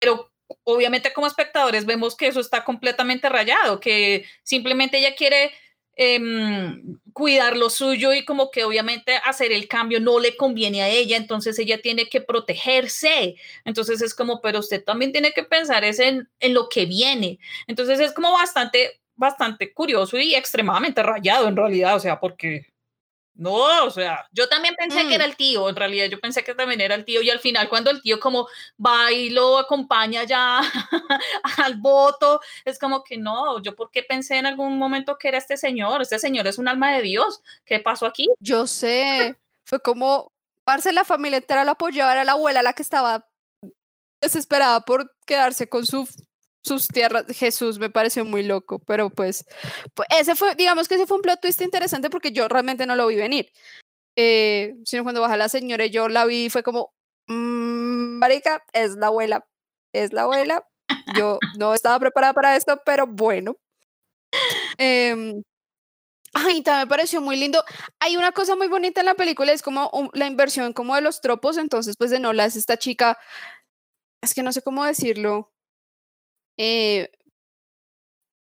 Speaker 1: pero obviamente como espectadores vemos que eso está completamente rayado, que simplemente ella quiere em, cuidar lo suyo y como que obviamente hacer el cambio no le conviene a ella, entonces ella tiene que protegerse. Entonces es como, pero usted también tiene que pensar en, en lo que viene. Entonces es como bastante, bastante curioso y extremadamente rayado en realidad, o sea, porque no, o sea, yo también pensé
Speaker 2: Mm.
Speaker 1: que era el tío, en realidad yo pensé que también era el tío y al final cuando el tío como va y lo acompaña ya [LAUGHS] al voto, es como que no, yo porque pensé en algún momento que era este señor, este señor es un alma de Dios, ¿qué pasó aquí?
Speaker 2: Yo sé, fue como, parce, la familia entera la apoyaba, era la abuela la que estaba desesperada por quedarse con su, sus tierras. Jesús me pareció muy loco, pero pues, pues ese fue, digamos que ese fue un plot twist interesante porque yo realmente no lo vi venir. Eh, sino cuando baja la señora y yo la vi, fue como, "Mm, marica, es la abuela, es la abuela. Yo no estaba preparada para esto, pero bueno. Em, Ay, también me pareció muy lindo. Hay una cosa muy bonita en la película, es como la inversión como de los tropos, entonces pues de Nola es esta chica, es que no sé cómo decirlo, eh,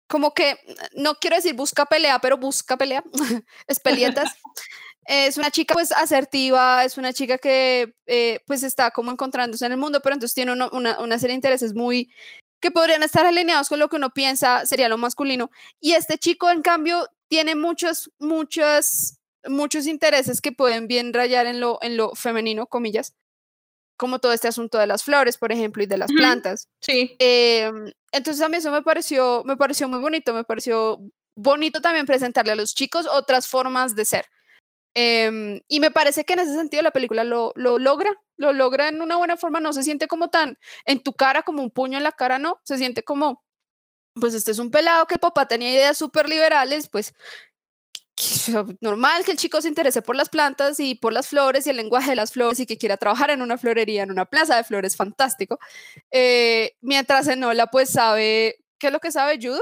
Speaker 2: como que, no quiero decir busca pelea, pero busca pelea, [LAUGHS] es pelietas. [LAUGHS] es una chica pues asertiva, es una chica que eh, pues está como encontrándose en el mundo, pero entonces tiene una, una, serie de intereses muy que podrían estar alineados con lo que uno piensa sería lo masculino. Y este chico, en cambio, tiene muchos, muchos, muchos intereses que pueden bien rayar en lo, en lo femenino, comillas, como todo este asunto de las flores, por ejemplo, y de las plantas.
Speaker 1: Sí.
Speaker 2: Em, entonces a mí eso me pareció, me pareció muy bonito, me pareció bonito también presentarle a los chicos otras formas de ser. Em, y me parece que en ese sentido la película lo, lo, logra, lo logra en una buena forma, no se siente como tan en tu cara, como un puño en la cara, no, se siente como, pues este es un pelado que el papá tenía ideas súper liberales, pues normal que el chico se interese por las plantas y por las flores y el lenguaje de las flores y que quiera trabajar en una florería, en una plaza de flores, fantástico. Eh, mientras Enola pues sabe, ¿qué es lo que sabe? ¿Judo?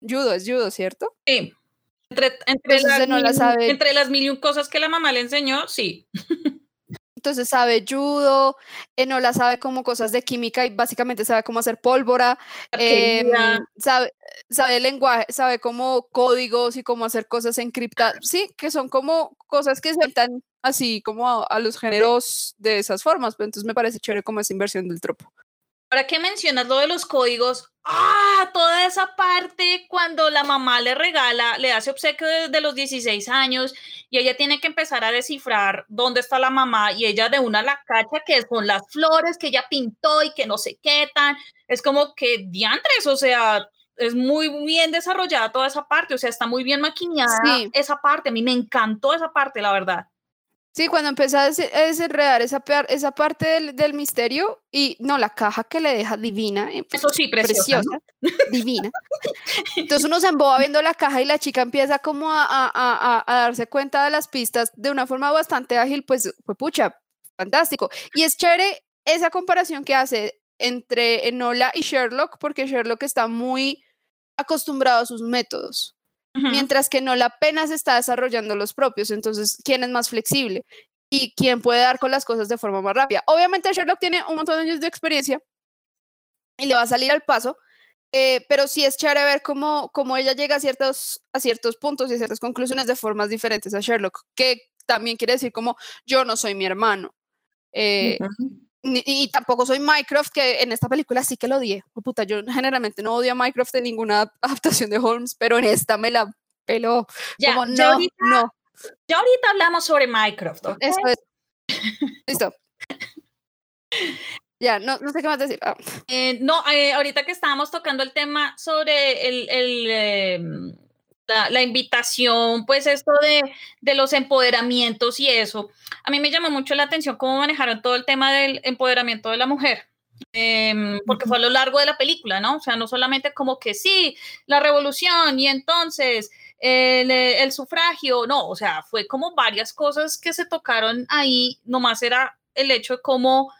Speaker 2: Judo, es judo, ¿cierto?
Speaker 1: Sí. Entre, entre, las, mil, sabe. entre las mil y un cosas que la mamá le enseñó, sí. [LAUGHS]
Speaker 2: Entonces sabe judo, Enola sabe como cosas de química y básicamente sabe cómo hacer pólvora, eh, sabe, sabe lenguaje, sabe cómo códigos y cómo hacer cosas encriptadas, sí, que son como cosas que se están así como a, los géneros de esas formas, pero entonces me parece chévere como esa inversión del tropo.
Speaker 1: Ahora que mencionas lo de los códigos, ah, toda esa parte cuando la mamá le regala, le hace obsequio desde los 16 años y ella tiene que empezar a descifrar dónde está la mamá y ella de una la cacha que son las flores que ella pintó y que no sé qué tan, es como que diantres, o sea, es muy bien desarrollada toda esa parte, o sea, está muy bien maquinada esa parte, a mí me encantó esa parte, la verdad.
Speaker 2: Sí, cuando empecé a desenredar esa, esa parte del, misterio y no, la caja que le deja divina.
Speaker 1: Eh, Eso sí, preciosa.
Speaker 2: divina. Entonces uno se emboba viendo la caja y la chica empieza como a, a, a, darse cuenta de las pistas de una forma bastante ágil, pues, pues pucha, fantástico. Y es chévere esa comparación que hace entre Enola y Sherlock, porque Sherlock está muy acostumbrado a sus métodos mientras que no la apenas está desarrollando los propios. Entonces, ¿quién es más flexible? ¿Y quién puede dar con las cosas de forma más rápida? Obviamente Sherlock tiene un montón de años de experiencia y le va a salir al paso, eh, pero sí es chévere ver cómo, cómo ella llega a ciertos, a ciertos puntos y a ciertas conclusiones de formas diferentes a Sherlock, que también quiere decir como yo no soy mi hermano. Eh, y, tampoco soy Mycroft, que en esta película sí que lo odié. Oh, puta, yo generalmente no odio a Mycroft en ninguna [LAUGHS] adaptación de Holmes, pero en esta me la peló. Ya, como, no, ahorita, no.
Speaker 1: Ya ahorita hablamos sobre Mycroft.
Speaker 2: Eso es. Listo. Ya, no, no sé qué más decir. Ah.
Speaker 1: Eh, no, eh, ahorita que estábamos tocando el tema sobre el, el em, la, invitación, pues esto de, de, los empoderamientos y eso, a mí me llamó mucho la atención cómo manejaron todo el tema del empoderamiento de la mujer. Em, porque fue a lo largo de la película, ¿no? O sea, no solamente como que sí, la revolución y entonces el, el, sufragio, no, o sea, fue como varias cosas que se tocaron ahí, nomás era el hecho de cómo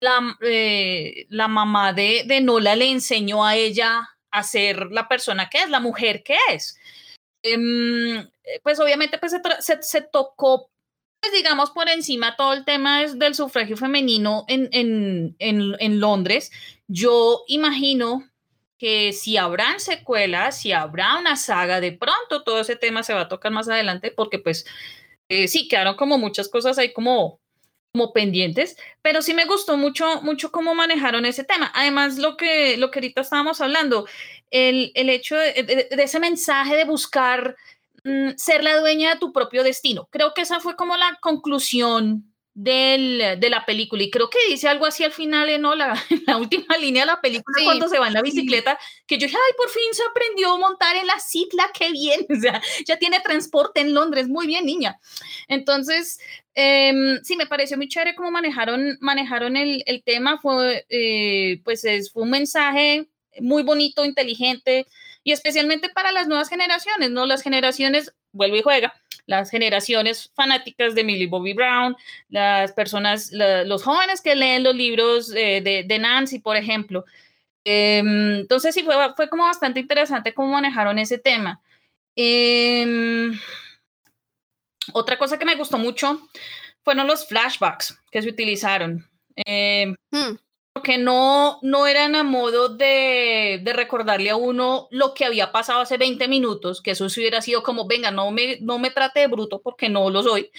Speaker 1: la, eh, la mamá de, de Nola le enseñó a ella a ser la persona que es, la mujer que es. Em, eh, pues obviamente pues se, se, tocó, pues digamos, por encima todo el tema del sufragio femenino en, en, en, en Londres. Yo imagino que si habrán secuelas, si habrá una saga, de pronto todo ese tema se va a tocar más adelante porque pues eh, sí, quedaron como muchas cosas ahí como como pendientes, pero sí me gustó mucho, mucho cómo manejaron ese tema. Además, lo que, lo que ahorita estábamos hablando, el, el hecho de, ese mensaje de buscar mm, ser la dueña de tu propio destino. Creo que esa fue como la conclusión del, de la película. Y creo que dice algo así al final, ¿no? La, [LAUGHS] la última línea de la película, cuando se va en la bicicleta, que yo dije, ay, por fin se aprendió a montar en la cicla, qué bien. [LAUGHS] O sea, ya tiene transporte en Londres, muy bien, niña. Entonces, eh, sí, me pareció muy chévere cómo manejaron, manejaron el, el tema. Fue, eh, pues, es, fue un mensaje muy bonito, inteligente y especialmente para las nuevas generaciones, ¿no? Las generaciones, vuelve y juega, las generaciones fanáticas de Millie Bobby Brown, las personas, los jóvenes que leen los libros de, de, Nancy, por ejemplo. Em, entonces sí, fue, fue como bastante interesante cómo manejaron ese tema. Em, otra cosa que me gustó mucho fueron los flashbacks que se utilizaron. Eh, porque no, no eran a modo de, de, recordarle a uno lo que había pasado hace 20 minutos, que eso sí hubiera sido como, venga, no me, no me trate de bruto porque no lo soy,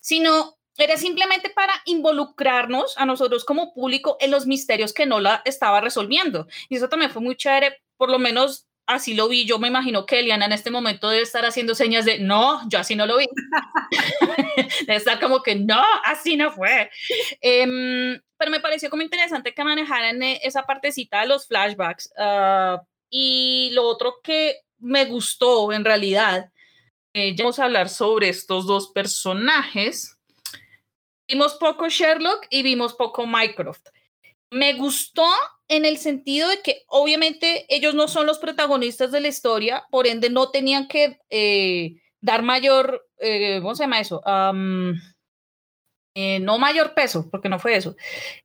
Speaker 1: sino era simplemente para involucrarnos a nosotros como público en los misterios que no la estaba resolviendo. Y eso también fue muy chévere, por lo menos así lo vi. Yo me imagino que Eliana en este momento debe estar haciendo señas de no, yo así no lo vi. [LAUGHS] [LAUGHS] debe estar como que no, así no fue. Um, pero me pareció como interesante que manejaran e, esa partecita de los flashbacks. Uh, y lo otro que me gustó en realidad, eh, ya vamos a hablar sobre estos dos personajes. Vimos poco Sherlock y vimos poco Mycroft. Me gustó en el sentido de que obviamente ellos no son los protagonistas de la historia, por ende no tenían que eh, dar mayor, eh, ¿cómo se llama eso? Eh, no mayor peso, porque no fue eso.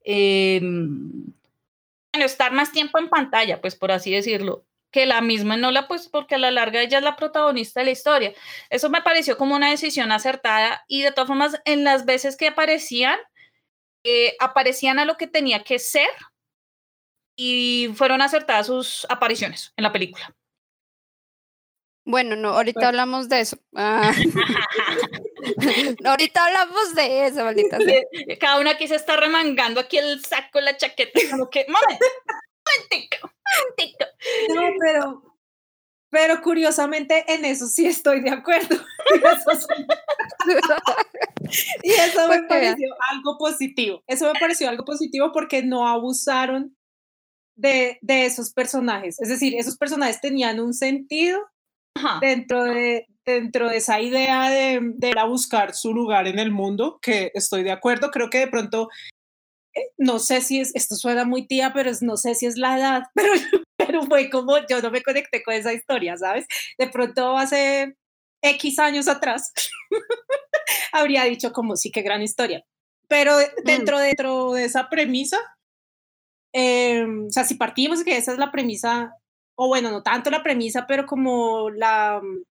Speaker 1: Eh, bueno, estar más tiempo en pantalla, pues por así decirlo, que la misma Nola, pues porque a la larga ella es la protagonista de la historia. Eso me pareció como una decisión acertada y de todas formas en las veces que aparecían, eh, aparecían a lo que tenía que ser y fueron acertadas sus apariciones en la película.
Speaker 2: Bueno, no, ahorita hablamos de eso. Ah. [LAUGHS] ahorita hablamos de eso, maldita sea.
Speaker 1: Cada una aquí se está remangando aquí el saco, la chaqueta, como que, momento, momentico, momentico.
Speaker 3: No, pero, pero curiosamente en eso sí estoy de acuerdo. [LAUGHS] y eso me pareció algo positivo. Eso me pareció algo positivo porque no abusaron de, de esos personajes. Es decir, esos personajes tenían un sentido dentro de, dentro de esa idea de, de, a buscar su lugar en el mundo, que estoy de acuerdo, creo que de pronto, eh, no sé si es, esto suena muy tía, pero es, no sé si es la edad, [LAUGHS] pero, pero fue como yo no me conecté con esa historia, ¿sabes? De pronto hace X años atrás [LAUGHS] habría dicho como sí, qué gran historia. Pero dentro, mm. dentro de esa premisa, eh, o sea, si partimos que esa es la premisa o bueno, no tanto la premisa, pero como la mm,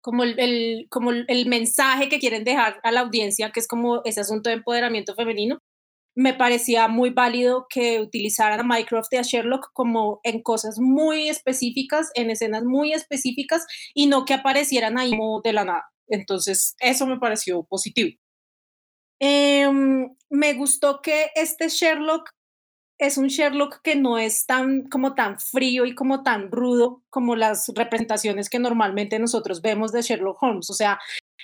Speaker 3: como el, como el mensaje que quieren dejar a la audiencia, que es como ese asunto de empoderamiento femenino, me parecía muy válido que utilizaran a Mycroft y a Sherlock como en cosas muy específicas, en escenas muy específicas, y no que aparecieran ahí como de la nada. Entonces, eso me pareció positivo. Eh, me gustó que este Sherlock es un Sherlock que no es tan como tan frío y como tan rudo como las representaciones que normalmente nosotros vemos de Sherlock Holmes. O sea,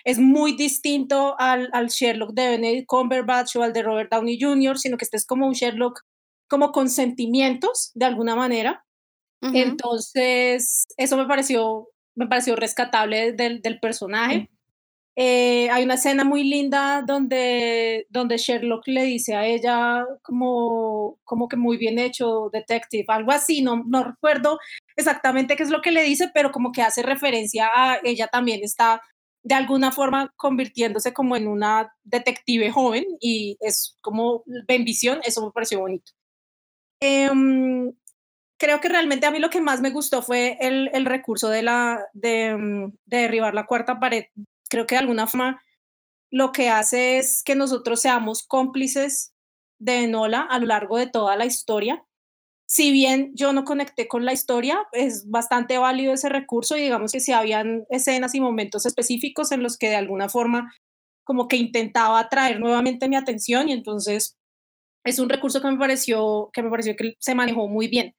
Speaker 3: es muy distinto al, al Sherlock de Benedict Cumberbatch o al de Robert Downey Jr., sino que este es como un Sherlock como con sentimientos de alguna manera. Entonces, eso me pareció, me pareció rescatable del, del personaje. Eh, hay una escena muy linda donde, donde Sherlock le dice a ella como, como que muy bien hecho, detective, algo así, no, no recuerdo exactamente qué es lo que le dice, pero como que hace referencia a ella también está de alguna forma convirtiéndose como en una detective joven y es como bendición, eso me pareció bonito. Eh, creo que realmente a mí lo que más me gustó fue el, el recurso de, la, de, de derribar la cuarta pared creo que de alguna forma lo que hace es que nosotros seamos cómplices de Nola a lo largo de toda la historia. Si bien yo no conecté con la historia, es bastante válido ese recurso y digamos que si habían escenas y momentos específicos en los que de alguna forma como que intentaba atraer nuevamente mi atención y entonces es un recurso que me pareció que me pareció que se manejó muy bien.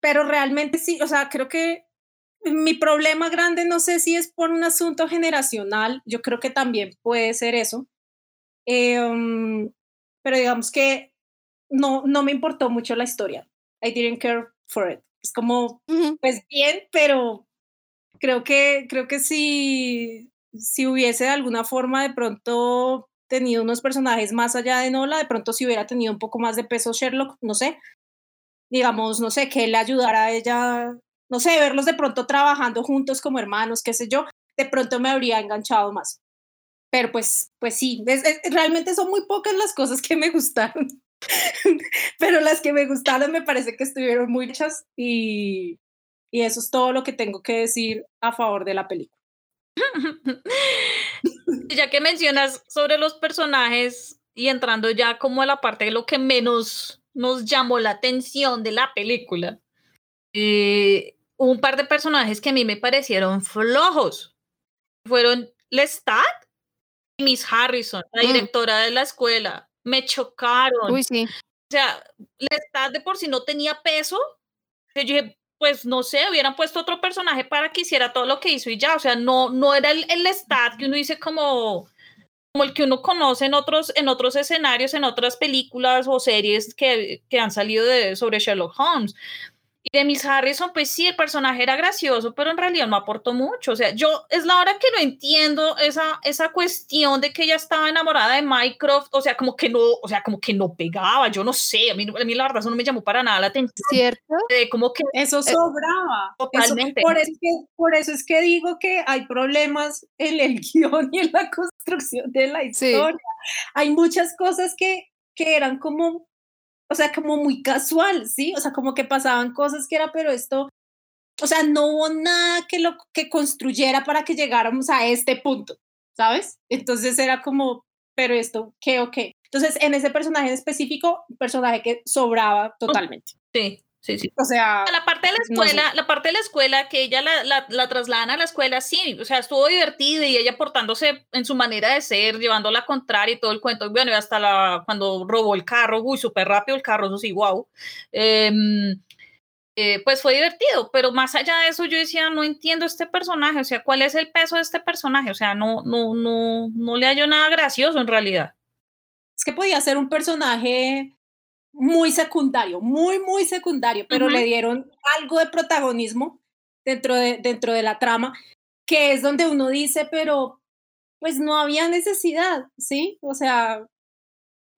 Speaker 3: Pero realmente sí, o sea, creo que mi problema grande no sé si es por un asunto generacional, yo creo que también puede ser eso, eh, pero digamos que no, no me importó mucho la historia. I didn't care for it. Es como, pues bien, pero creo que, creo que si, si hubiese de alguna forma de pronto tenido unos personajes más allá de Nola, de pronto si hubiera tenido un poco más de peso Sherlock, no sé, digamos, no sé, que le ayudara a ella no sé, verlos de pronto trabajando juntos como hermanos, qué sé yo, de pronto me habría enganchado más. Pero pues, pues sí, realmente son muy pocas las cosas que me gustaron. [LAUGHS] Pero las que me gustaron me parece que estuvieron muy hechas y, y eso es todo lo que tengo que decir a favor de la película. [LAUGHS]
Speaker 1: ya que mencionas sobre los personajes y entrando ya como a la parte de lo que menos nos llamó la atención de la película. Eh, un par de personajes que a mí me parecieron flojos. Fueron Lestat y Miss Harrison, la
Speaker 2: Mm.
Speaker 1: directora de la escuela. Me chocaron.
Speaker 2: Uy, sí.
Speaker 1: O sea, Lestat de por sí no tenía peso. Yo dije, pues no sé, hubieran puesto otro personaje para que hiciera todo lo que hizo y ya. O sea, no, no era el, el Lestat que uno dice como, como el que uno conoce en otros, en otros escenarios, en otras películas o series que, que han salido de, sobre Sherlock Holmes. Y de Miss Harrison, pues sí, el personaje era gracioso, pero en realidad no aportó mucho. O sea, yo es la hora que no entiendo esa, esa cuestión de que ella estaba enamorada de Mycroft, o sea, como que no, o sea, como que no pegaba, yo no sé, a mí, a mí la verdad eso no me llamó para nada la atención,
Speaker 2: ¿Cierto?
Speaker 1: de como que
Speaker 3: Eso sobraba. Eso-
Speaker 1: totalmente.
Speaker 3: por, eso es que, por eso es que digo que hay problemas en el [LAUGHS] guion y en la construcción de la
Speaker 2: Sí.
Speaker 3: historia. Hay muchas cosas que, que eran como, o sea, como muy casual, ¿sí? O sea, como que pasaban cosas que era, pero esto, o sea, no hubo nada que lo que construyera para que llegáramos a este punto, ¿sabes? Entonces era como, pero esto, ¿qué o qué? Entonces, en ese personaje en específico, un personaje que sobraba totalmente.
Speaker 1: sí, sí, sí.
Speaker 3: O sea,
Speaker 1: La parte de la
Speaker 3: No sé.
Speaker 1: escuela, la parte de la escuela que ella la, la, la trasladan a la escuela, sí, o sea, estuvo divertida y ella portándose en su manera de ser, llevando la contraria y todo el cuento. Bueno, y hasta la, cuando robó el carro, uy, súper rápido el carro, eso sí, wow. pues fue divertido, pero más allá de eso yo decía, no entiendo este personaje, o sea, ¿cuál es el peso de este personaje? O sea, no, no, no, no le hallo nada gracioso en realidad.
Speaker 3: es que podía ser un personaje muy secundario, muy, muy secundario, pero le dieron algo de protagonismo dentro de, dentro de la trama, que es donde uno dice, pero pues no había necesidad, ¿sí? O sea,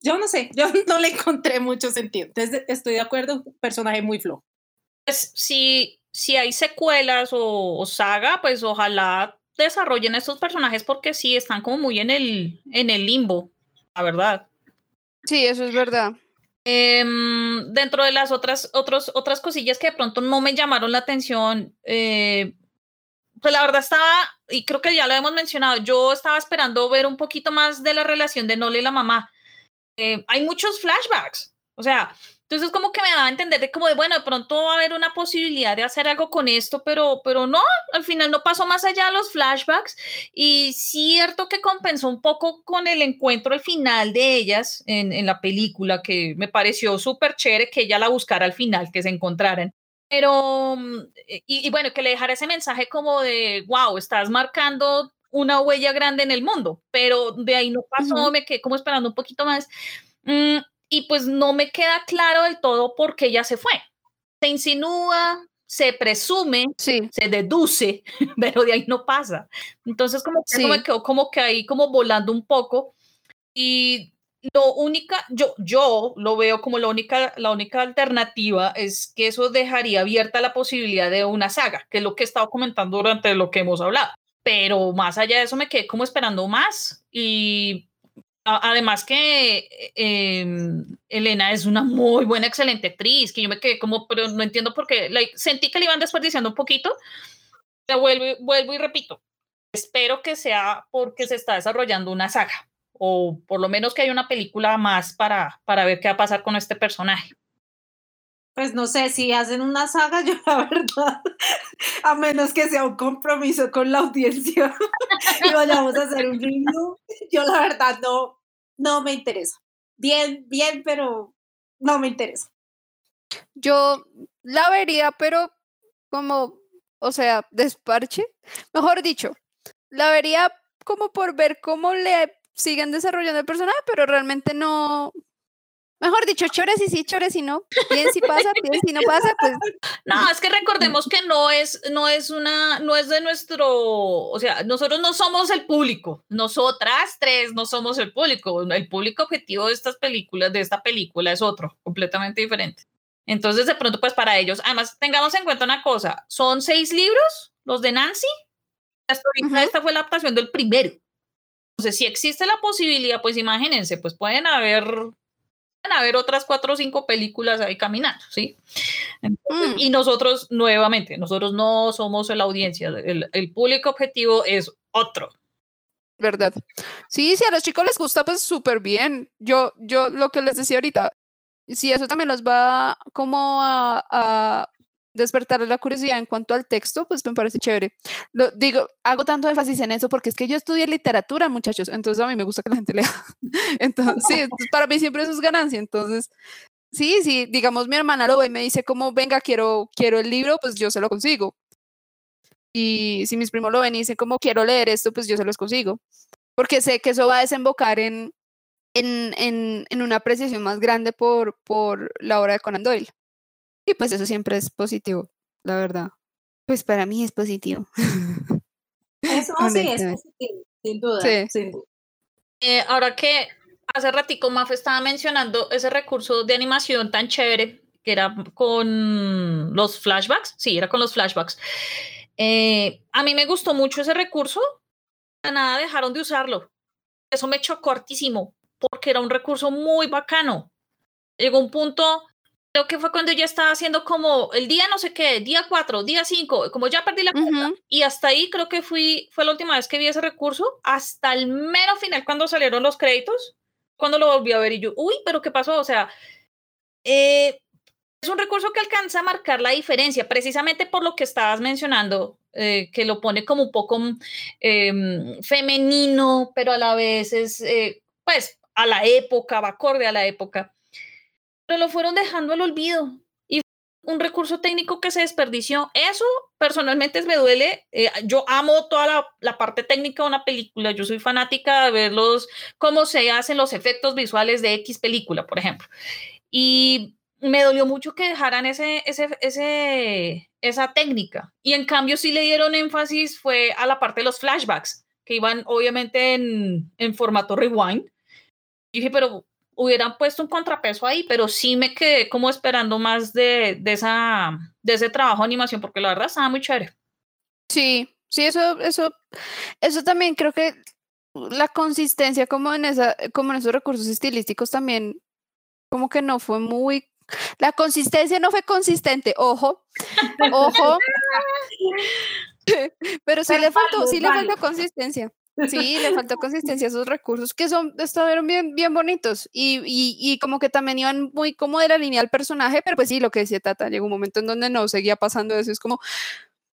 Speaker 3: yo no sé, yo [LAUGHS] no le encontré mucho sentido. Entonces, estoy de acuerdo, personaje muy flojo.
Speaker 1: pues si, si hay secuelas o, o saga, pues ojalá desarrollen estos personajes porque sí, están como muy en el, en el limbo, la verdad.
Speaker 2: Sí, eso es verdad.
Speaker 1: Em, dentro de las otras, otros, otras cosillas que de pronto no me llamaron la atención, eh, pues la verdad estaba, y creo que ya lo hemos mencionado, yo estaba esperando ver un poquito más de la relación de Nole y la mamá. Eh, hay muchos flashbacks, o sea, entonces como que me daba a entender de como de, bueno, de pronto va a haber una posibilidad de hacer algo con esto, pero, pero no, al final no pasó más allá de los flashbacks y cierto que compensó un poco con el encuentro al final de ellas en, en la película, que me pareció súper chévere que ella la buscara al final, que se encontraran. Pero, mm, y, y bueno, que le dejara ese mensaje como de, wow, estás marcando una huella grande en el mundo, pero de ahí no pasó, me quedé como esperando un poquito más. Mm, y pues no me queda claro del todo por qué ella se fue. Se insinúa, se presume,
Speaker 2: Sí,
Speaker 1: se deduce, [LAUGHS] pero de ahí no pasa. Entonces como que
Speaker 2: Sí.
Speaker 1: me quedó como que ahí como volando un poco y lo única, yo, yo lo veo como la única, la única alternativa es que eso dejaría abierta la posibilidad de una saga, que es lo que he estado comentando durante lo que hemos hablado. Pero más allá de eso me quedé como esperando más y además que eh, Elena es una muy buena, excelente actriz, que yo me quedé como, pero no entiendo por qué, like, sentí que le iban desperdiciando un poquito. Pero vuelvo, vuelvo y repito, espero que sea porque se está desarrollando una saga o por lo menos que haya una película más para, para ver qué va a pasar con este personaje.
Speaker 3: Pues no sé, si hacen una saga, [LAUGHS] yo la verdad, a menos que sea un compromiso con la audiencia [LAUGHS] y vayamos a hacer un review, yo la verdad no, no me interesa. Bien, bien, pero no me interesa.
Speaker 2: yo la vería, pero como, o sea, desparche. Mejor dicho, la vería como por ver cómo le siguen desarrollando el personaje, pero realmente no. Mejor dicho, chores y sí, chores y no. Bien si pasa, bien si no pasa, pues [LAUGHS]
Speaker 1: No, es que recordemos que no es, no es una, no es de nuestro, o sea, nosotros no somos el público, nosotras tres no somos el público, el público objetivo de estas películas, de esta película es otro, completamente diferente. Entonces, de pronto, pues para ellos, además, tengamos en cuenta una cosa, son seis libros, los de Nancy, hasta ahorita
Speaker 2: Ujú.
Speaker 1: esta fue la adaptación del primero. Entonces, si existe la posibilidad, pues imagínense, pues pueden haber, pueden haber otras cuatro o cinco películas ahí caminando, ¿sí? Entonces,
Speaker 2: Mm.
Speaker 1: Y nosotros, nuevamente, nosotros no somos la audiencia, el, el público objetivo es otro.
Speaker 2: verdad. Sí, si a los chicos les gusta, pues súper bien. Yo, yo lo que les decía ahorita, si eso también los va como a, a despertar la curiosidad en cuanto al texto, pues me parece chévere. Lo, digo, hago tanto énfasis en eso porque es que yo estudié literatura, muchachos, entonces a mí me gusta que la gente [LAUGHS] lea. Entonces, sí, [LAUGHS] para mí siempre eso es ganancia. Entonces, sí, sí, digamos, mi hermana lo ve y me dice como, venga, quiero, quiero el libro, pues yo se lo consigo. Y si mis primos lo ven y dicen como, quiero leer esto, pues yo se los consigo. Porque sé que eso va a desembocar en, en, en, en una apreciación más grande por, por la obra de Conan Doyle. Y pues eso siempre es positivo, la verdad. Pues para mí es positivo.
Speaker 3: Eso [LAUGHS] sí es positivo, sin duda.
Speaker 2: Sí.
Speaker 3: sin duda.
Speaker 1: Eh, ahora que hace ratico Maf estaba mencionando ese recurso de animación tan chévere que era con los flashbacks, sí, era con los flashbacks. Eh, a mí me gustó mucho ese recurso, para nada dejaron de usarlo. Eso me chocó hartísimo, porque era un recurso muy bacano. Llegó un punto, creo que fue cuando ya estaba haciendo como el día no sé qué, día 4, día 5, como ya perdí la cuenta.
Speaker 2: Ujú.
Speaker 1: Y hasta ahí creo que fui, fue la última vez que vi ese recurso, hasta el mero final cuando salieron los créditos, cuando lo volví a ver y yo, uy, pero ¿qué pasó? O sea, eh, es un recurso que alcanza a marcar la diferencia, precisamente por lo que estabas mencionando, eh, que lo pone como un poco em, femenino, pero a la vez es, eh, pues, a la época, va acorde a la época. Pero lo fueron dejando al olvido y un recurso técnico que se desperdició. Eso personalmente me duele. Eh, yo amo toda la, parte técnica de una película. Yo soy fanática de verlos, cómo se hacen los efectos visuales de X película, por ejemplo. Y me dolió mucho que dejaran ese, ese, ese, esa técnica. Y en cambio sí le dieron énfasis fue a la parte de los flashbacks, que iban obviamente en, en formato rewind. Y dije, pero hubieran puesto un contrapeso ahí, pero sí me quedé como esperando más de, de, esa, de ese trabajo de animación, porque la verdad estaba muy chévere.
Speaker 2: Sí, sí, eso, eso, eso también creo que la consistencia como en esa, como en esos recursos estilísticos también, como que no fue muy, la consistencia no fue consistente, ojo, [LAUGHS] ojo, pero sí
Speaker 3: Pero
Speaker 2: le faltó, sí le faltó consistencia. Sí, le faltó consistencia a esos recursos que son, estuvieron bien, bien bonitos y, y, y como que también iban muy como de la línea del personaje, pero pues sí, lo que decía Tata, llegó un momento en donde no seguía pasando eso, es como,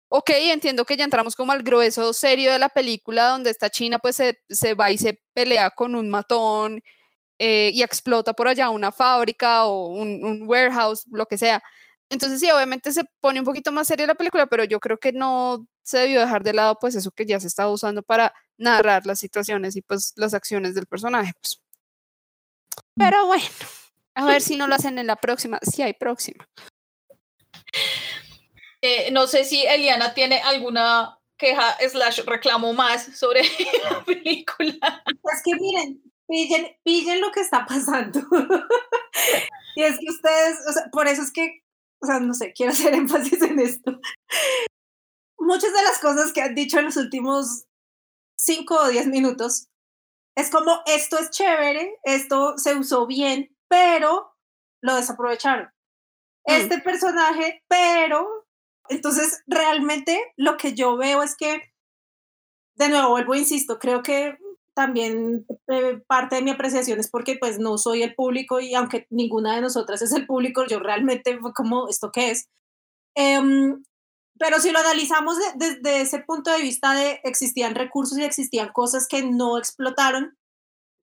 Speaker 2: ok, entiendo que ya entramos como al grueso serio de la película, donde esta China pues se, se va y se pelea con un matón eh, y explota por allá una fábrica o un, un warehouse, lo que sea. Entonces sí, obviamente se pone un poquito más seria la película, pero yo creo que no se debió dejar de lado pues eso que ya se estaba usando para narrar las situaciones y pues las acciones del personaje. Pues. Pero bueno, a ver si no lo [LAUGHS] hacen en la próxima, si hay próxima.
Speaker 1: Eh, no sé si Eliana tiene alguna queja slash reclamo más sobre [LAUGHS] la película.
Speaker 3: Es que miren, pillen, pillen lo que está pasando. [LAUGHS] y es que ustedes, o sea, por eso es que, o sea, no sé, quiero hacer [LAUGHS] énfasis en esto. Muchas de las cosas que han dicho en los últimos cinco o diez minutos es como esto es chévere, esto se usó bien, pero lo desaprovecharon. Este personaje, pero entonces realmente lo que yo veo es que, de nuevo, vuelvo, insisto, creo que también eh, parte de mi apreciación es porque pues no soy el público y aunque ninguna de nosotras es el público, yo realmente como, ¿esto qué es? Em, pero si lo analizamos desde de, de ese punto de vista de existían recursos y existían cosas que no explotaron,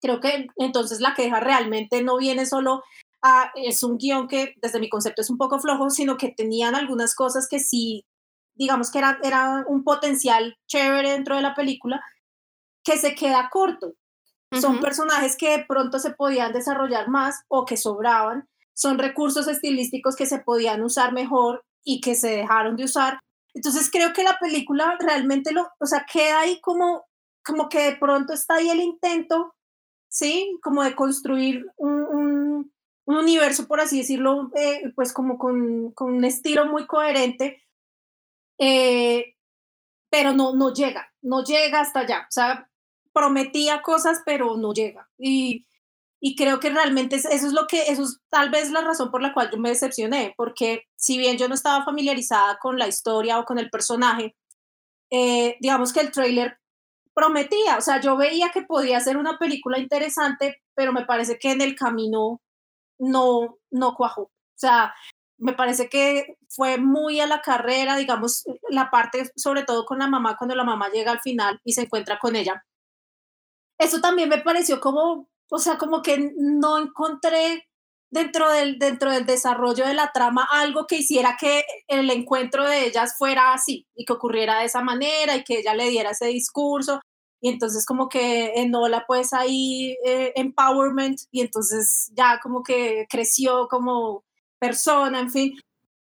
Speaker 3: creo que entonces la queja realmente no viene solo a, es un guion que desde mi concepto es un poco flojo, sino que tenían algunas cosas que sí, digamos que era, era un potencial chévere dentro de la película, que se queda corto. Uh -huh. Son personajes que de pronto se podían desarrollar más o que sobraban. Son recursos estilísticos que se podían usar mejor y que se dejaron de usar. Entonces creo que la película realmente lo, o sea, queda ahí como, como que de pronto está ahí el intento, ¿sí? Como de construir un, un, un universo, por así decirlo, eh, pues como con, con, un estilo muy coherente, eh, pero no, no llega, no llega hasta allá. O sea, prometía cosas, pero no llega. Y, y creo que realmente eso es lo que, eso es tal vez la razón por la cual yo me decepcioné, porque si bien yo no estaba familiarizada con la historia o con el personaje, eh, digamos que el trailer prometía, o sea, yo veía que podía ser una película interesante, pero me parece que en el camino no, no cuajó. O sea, me parece que fue muy a la carrera, digamos, la parte sobre todo con la mamá, cuando la mamá llega al final y se encuentra con ella. Eso también me pareció como, o sea, como que no encontré dentro del, dentro del desarrollo de la trama algo que hiciera que el encuentro de ellas fuera así y que ocurriera de esa manera y que ella le diera ese discurso. Y entonces como que Enola pues ahí eh, empowerment y entonces ya como que creció como persona, en fin.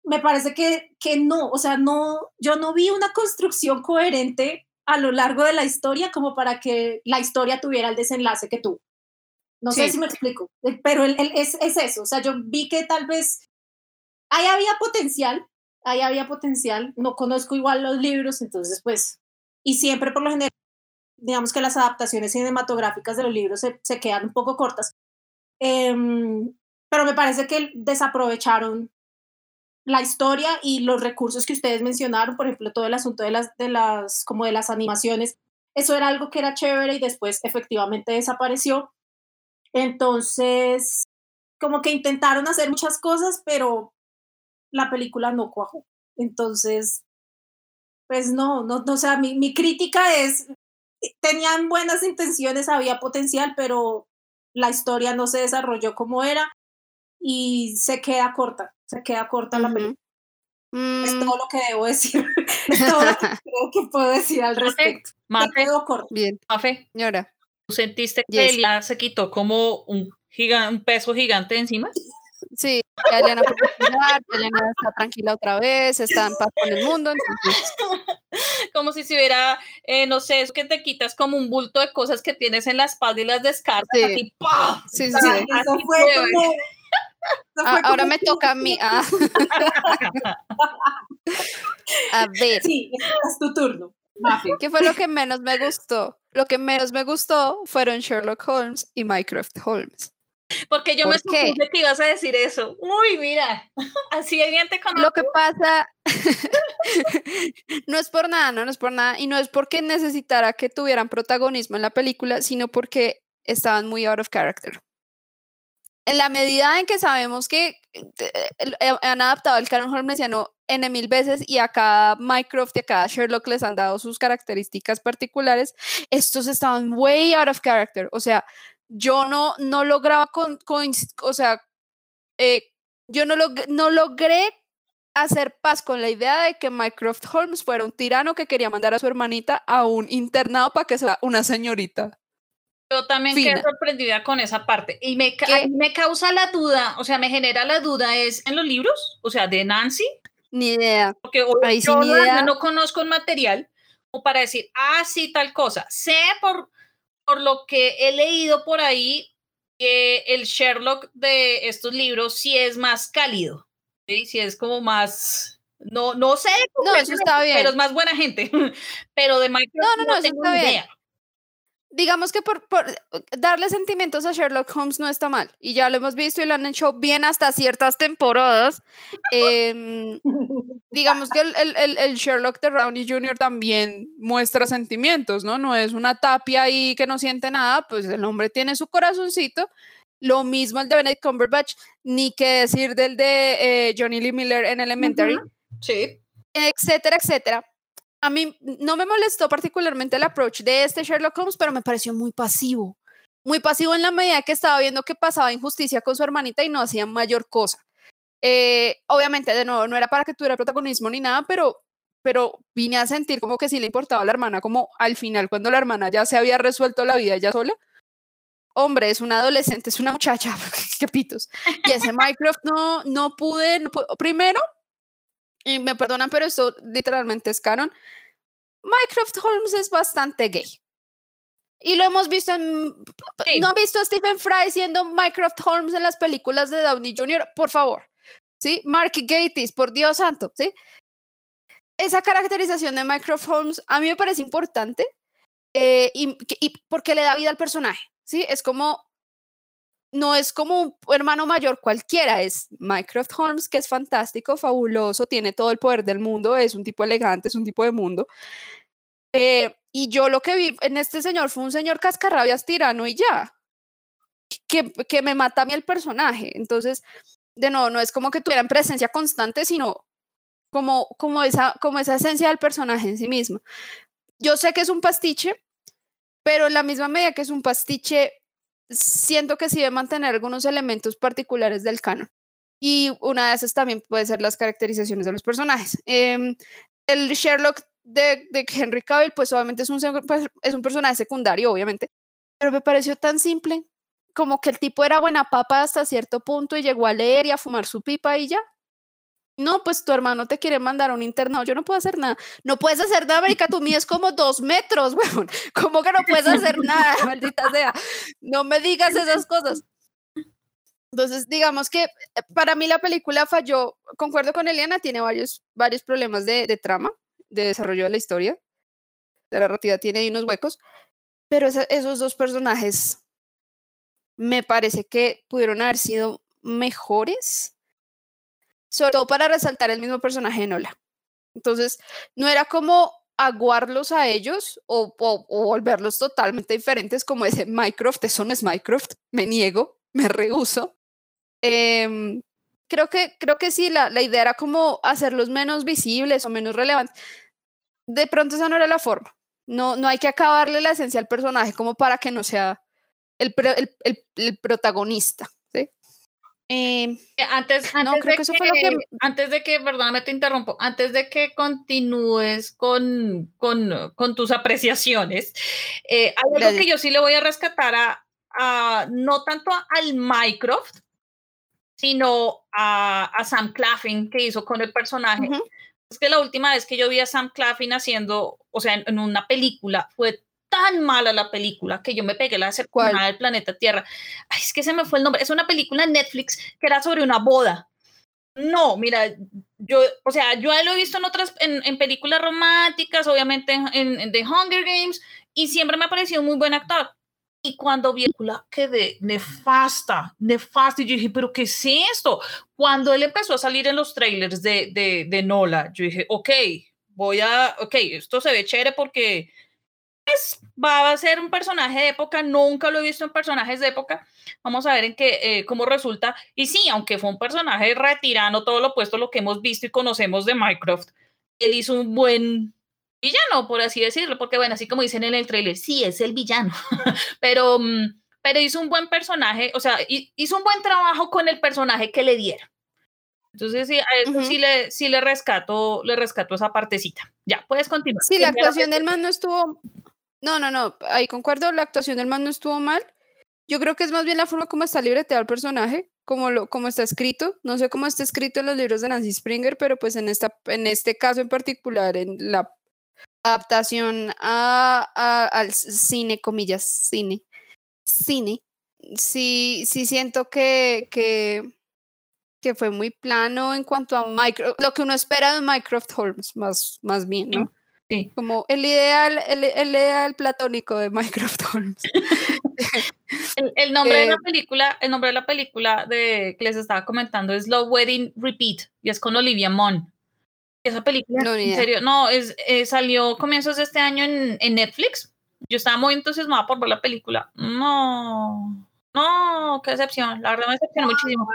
Speaker 3: Me parece que, que no, o sea, no, yo no vi una construcción coherente a lo largo de la historia como para que la historia tuviera el desenlace que tuvo. No sé si me explico, eh, pero el, es, es, eso. O sea, yo vi que tal vez ahí había potencial, ahí había potencial. No conozco igual los libros, entonces pues, y siempre por lo general, digamos que las adaptaciones cinematográficas de los libros se, se quedan un poco cortas. Em, pero me parece que desaprovecharon la historia y los recursos que ustedes mencionaron, por ejemplo, todo el asunto de las, de las, como de las animaciones, eso era algo que era chévere y después efectivamente desapareció. Entonces, como que intentaron hacer muchas cosas, pero la película no cuajó. Entonces, pues no, no, no o sea, mi, mi crítica es, tenían buenas intenciones, había potencial, pero la historia no se desarrolló como era y se queda corta, se queda corta la película. Es mm. todo lo que debo decir, [LAUGHS] es todo lo que [LAUGHS] creo que puedo decir al respecto.
Speaker 1: Mafe,
Speaker 3: corta.
Speaker 2: Bien,
Speaker 1: Mafe,
Speaker 2: señora
Speaker 1: sentiste que yes. ella se quitó como un, un peso gigante encima?
Speaker 2: Sí, ya Elena puede ya Elena está tranquila otra vez, está en paz con el mundo. Entonces... [LAUGHS]
Speaker 1: Como si se hubiera, eh, no sé, es que te quitas como un bulto de cosas que tienes en la espalda y las descartas.
Speaker 2: Sí,
Speaker 1: así, ¡pah!
Speaker 2: sí, sí. sí.
Speaker 3: Eso fue como, [LAUGHS]
Speaker 2: Ah, ahora me toca a mí. [LAUGHS] Ah. [LAUGHS] a ver.
Speaker 3: Sí, es tu turno.
Speaker 2: ¿Qué fue lo que menos me gustó? Lo que menos me gustó fueron Sherlock Holmes y Mycroft Holmes.
Speaker 1: Porque yo
Speaker 2: ¿Por
Speaker 1: me supuse que ibas a decir eso. Uy, mira, así alguien te conoce.
Speaker 2: Lo que pasa, no es por nada, no, no es por nada, y no es porque necesitara que tuvieran protagonismo en la película, sino porque estaban muy out of character en la medida en que sabemos que eh, han adaptado el canon holmesiano N mil veces y a cada Mycroft y a cada Sherlock les han dado sus características particulares, estos estaban way out of character. O sea, yo no, no lograba con, con o sea, eh, yo no, log no logré hacer paz con la idea de que Mycroft Holmes fuera un tirano que quería mandar a su hermanita a un internado para que sea una señorita.
Speaker 1: Yo también
Speaker 2: Fina.
Speaker 1: quedé sorprendida con esa parte. Y me, a mí me causa la duda, o sea, me genera la duda, ¿es en los libros? O sea, de Nancy.
Speaker 2: Ni idea.
Speaker 1: Porque
Speaker 2: Ahí sí,
Speaker 1: yo
Speaker 2: ni
Speaker 1: la verdad
Speaker 2: idea.
Speaker 1: no conozco el material o para decir, ah, sí, tal cosa. Sé por, por lo que he leído por ahí que el Sherlock de estos libros sí es más cálido, ¿sí? Sí es como más... No, no sé,
Speaker 2: No, eso está bien.
Speaker 1: pero es más buena gente. [LAUGHS] Pero de Minecraft
Speaker 2: No, no, no, eso
Speaker 1: tengo
Speaker 2: está
Speaker 1: ni
Speaker 2: bien. Digamos que por, por darle sentimientos a Sherlock Holmes no está mal. Y ya lo hemos visto y lo han hecho bien hasta ciertas temporadas. Em, [LAUGHS] digamos que el, el- el- el Sherlock de Rowney Jr. también muestra sentimientos, ¿no? No es una tapia ahí que no siente nada, pues el hombre tiene su corazoncito. Lo mismo el de Benedict Cumberbatch, ni que decir del de eh, Johnny Lee Miller en Elementary,
Speaker 1: Sí.
Speaker 2: etcétera, etcétera. A mí no me molestó particularmente el approach de este Sherlock Holmes, pero me pareció muy pasivo. Muy pasivo en la medida que estaba viendo que pasaba injusticia con su hermanita y no hacía mayor cosa. Eh, obviamente, de nuevo, no era para que tuviera protagonismo ni nada, pero, pero vine a sentir como que sí le importaba a la hermana, como al final, cuando la hermana ya se había resuelto la vida ella sola. Hombre, es una adolescente, es una muchacha, [LAUGHS] qué pitos. Y ese Mycroft no, no pude, no pu- primero, y me perdonan, pero esto literalmente es canon. Mycroft Holmes es bastante gay. Y lo hemos visto en...
Speaker 1: Sí.
Speaker 2: ¿No han visto a Stephen Fry siendo Mycroft Holmes en las películas de Downey Jr.? Por favor. ¿Sí? Mark Gatiss, por Dios santo. ¿Sí? Esa caracterización de Mycroft Holmes a mí me parece importante eh, y porque le da vida al personaje. ¿Sí? Es como... No es como un hermano mayor cualquiera, es Mycroft Holmes, que es fantástico, fabuloso, tiene todo el poder del mundo, es un tipo elegante, es un tipo de mundo. Eh, y yo lo que vi en este señor fue un señor cascarrabias tirano y ya. que, que me mata a mí el personaje. Entonces, de nuevo, no es como que tuvieran presencia constante, sino como, como, esa, como esa esencia del personaje en sí mismo. Yo sé que es un pastiche, pero en la misma medida que es un pastiche, siento que sí debe mantener algunos elementos particulares del canon. Y una de esas también puede ser las caracterizaciones de los personajes. Em, el Sherlock de, de, Henry Cavill, pues obviamente es un, pues, es un personaje secundario, obviamente, pero me pareció tan simple como que el tipo era buena papa hasta cierto punto y llegó a leer y a fumar su pipa y ya. No, pues tu hermano te quiere mandar a un internado, yo no puedo hacer nada. No puedes hacer nada, América, tú es como dos metros, [LAUGHS] weón. ¿Cómo que no puedes hacer nada, [LAUGHS] maldita sea? No me digas esas cosas. Entonces, digamos que eh, para mí la película falló, concuerdo con Eliana, tiene varios, varios problemas de, de trama, de desarrollo de la historia. La narrativa tiene unos huecos, pero esos dos personajes me parece que pudieron haber sido mejores sobre todo para resaltar el mismo personaje de Nola. Entonces, no era como aguarlos a ellos o, volverlos totalmente diferentes como ese Minecraft, eso no es Minecraft, me niego, me rehuso. Em, creo, que, creo que sí, la, la idea era como hacerlos menos visibles o menos relevantes. De pronto esa no era la forma. No, no hay que acabarle la esencia al personaje como para que no sea el, el, el protagonista.
Speaker 1: Eh, antes, antes, de que, antes de que, perdóname, te interrumpo, antes de que continúes con, con, con tus apreciaciones, eh, hay algo que yo sí le voy a rescatar a, no tanto al Mycroft, sino a, a, Sam Claffin que hizo con el personaje. Es que la última vez que yo vi a Sam Claffin haciendo, o sea, en, en una película, fue tan mala la película que yo me pegué la cercana del planeta Tierra. Ay, es que se me fue el nombre. Es una película en Netflix que era sobre una boda. No, mira, yo, o sea, yo lo he visto en otras, en, en películas románticas, obviamente en, en, The Hunger Games, y siempre me ha parecido muy buen actor. Y cuando vi la quedé nefasta, nefasta. Y yo dije, ¿pero qué es esto? Cuando él empezó a salir en los trailers de, de, de Nola, yo dije, ok, voy a, ok, esto se ve chévere porque pues, va a ser un personaje de época, nunca lo he visto en personajes de época. Vamos a ver en qué, eh, cómo resulta. Y sí, aunque fue un personaje retirano, todo lo opuesto a lo que hemos visto y conocemos de Minecraft, él hizo un buen villano, por así decirlo, porque bueno, así como dicen en el trailer, sí, es el villano, [LAUGHS] pero, mm, pero hizo un buen personaje, o sea, hizo un buen trabajo con el personaje que le dieron. Entonces sí, a eso sí, le, sí le rescato, le rescato esa partecita. Ya, puedes continuar.
Speaker 2: Sí, la actuación del man no estuvo, no, no, no, ahí concuerdo, la actuación del man no estuvo mal. Yo creo que es más bien la forma como está libreteado el personaje, como, lo, como está escrito. No sé cómo está escrito en los libros de Nancy Springer, pero pues en, esta, en este caso en particular, en la adaptación a, al cine, comillas, cine, cine, sí, sí siento que, que, que fue muy plano en cuanto a micro, lo que uno espera de Minecraft Holmes, más, más bien, ¿no? Como el ideal, el, el, ideal platónico de Minecraft Holmes. [LAUGHS]
Speaker 1: el, nombre de la eh, película, el nombre de la película de que les estaba comentando es Love Wedding Repeat y es con Olivia Munn. Esa película, no, en serio, no, es, eh, salió comienzos de este año en, en, Netflix. Yo estaba muy entusiasmada por ver la película. No, no, qué decepción. La verdad me decepcionó muchísimo.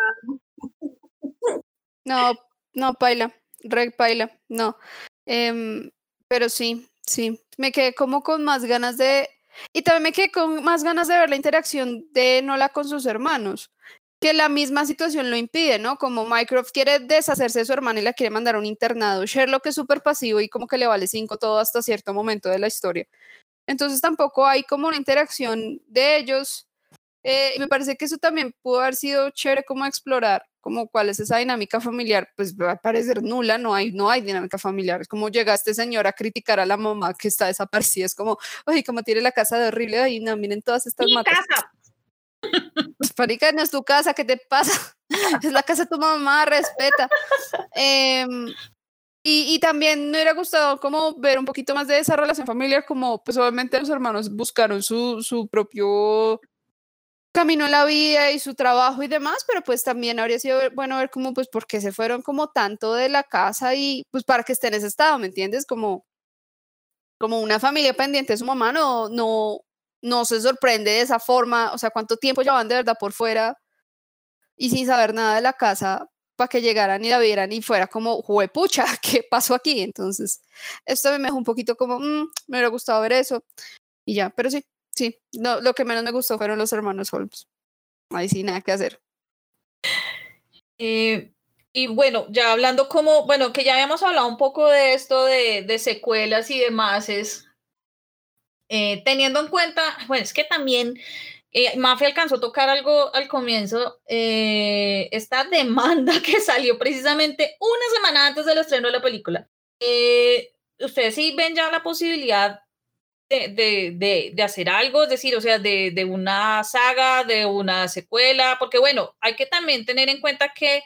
Speaker 2: No, no, paila, reg paila, no. Eh, pero sí, sí, me quedé como con más ganas de... Y también me quedé con más ganas de ver la interacción de Nola con sus hermanos, que la misma situación lo impide, ¿no? Como Mycroft quiere deshacerse de su hermana y la quiere mandar a un internado, Sherlock es súper pasivo y como que le vale cinco todo hasta cierto momento de la historia. Entonces tampoco hay como una interacción de ellos. Eh, me parece que eso también pudo haber sido chévere como explorar como cuál es esa dinámica familiar, pues va a parecer nula, no hay, no hay dinámica familiar. Es como llega este señor a criticar a la mamá que está desaparecida, es como, oye, como tiene la casa de horrible, ahí no, miren todas estas matas. casa! Pues, no es tu casa, ¿qué te pasa? [LAUGHS] es la casa de tu mamá, respeta. Em, y, y, también me hubiera gustado como ver un poquito más de esa relación familiar, como pues obviamente los hermanos buscaron su, su propio camino la vida y su trabajo y demás, pero pues también habría sido bueno ver cómo, pues, por qué se fueron como tanto de la casa y pues para que esté en ese estado, ¿me entiendes? Como, como una familia pendiente de su mamá no, no, no se sorprende de esa forma, o sea, cuánto tiempo llevan de verdad por fuera y sin saber nada de la casa para que llegaran y la vieran y fuera como, juepucha, [LAUGHS] ¿qué pasó aquí? Entonces, esto me dejó un poquito como, mm, me hubiera gustado ver eso y ya, pero sí, sí, no, lo que menos me gustó fueron los hermanos Holmes. Ahí sí, nada que hacer.
Speaker 1: Eh, y bueno, ya hablando como, bueno, que ya habíamos hablado un poco de esto de, secuelas y demás, es eh, teniendo en cuenta, bueno, es que también eh, Mafia alcanzó a tocar algo al comienzo, eh, esta demanda [LAUGHS] que salió precisamente una semana antes del estreno de la película. ¿Ustedes sí ven ya la posibilidad de, de, de, hacer algo, es decir, o sea, de, de una saga, de una secuela? Porque bueno, hay que también tener en cuenta que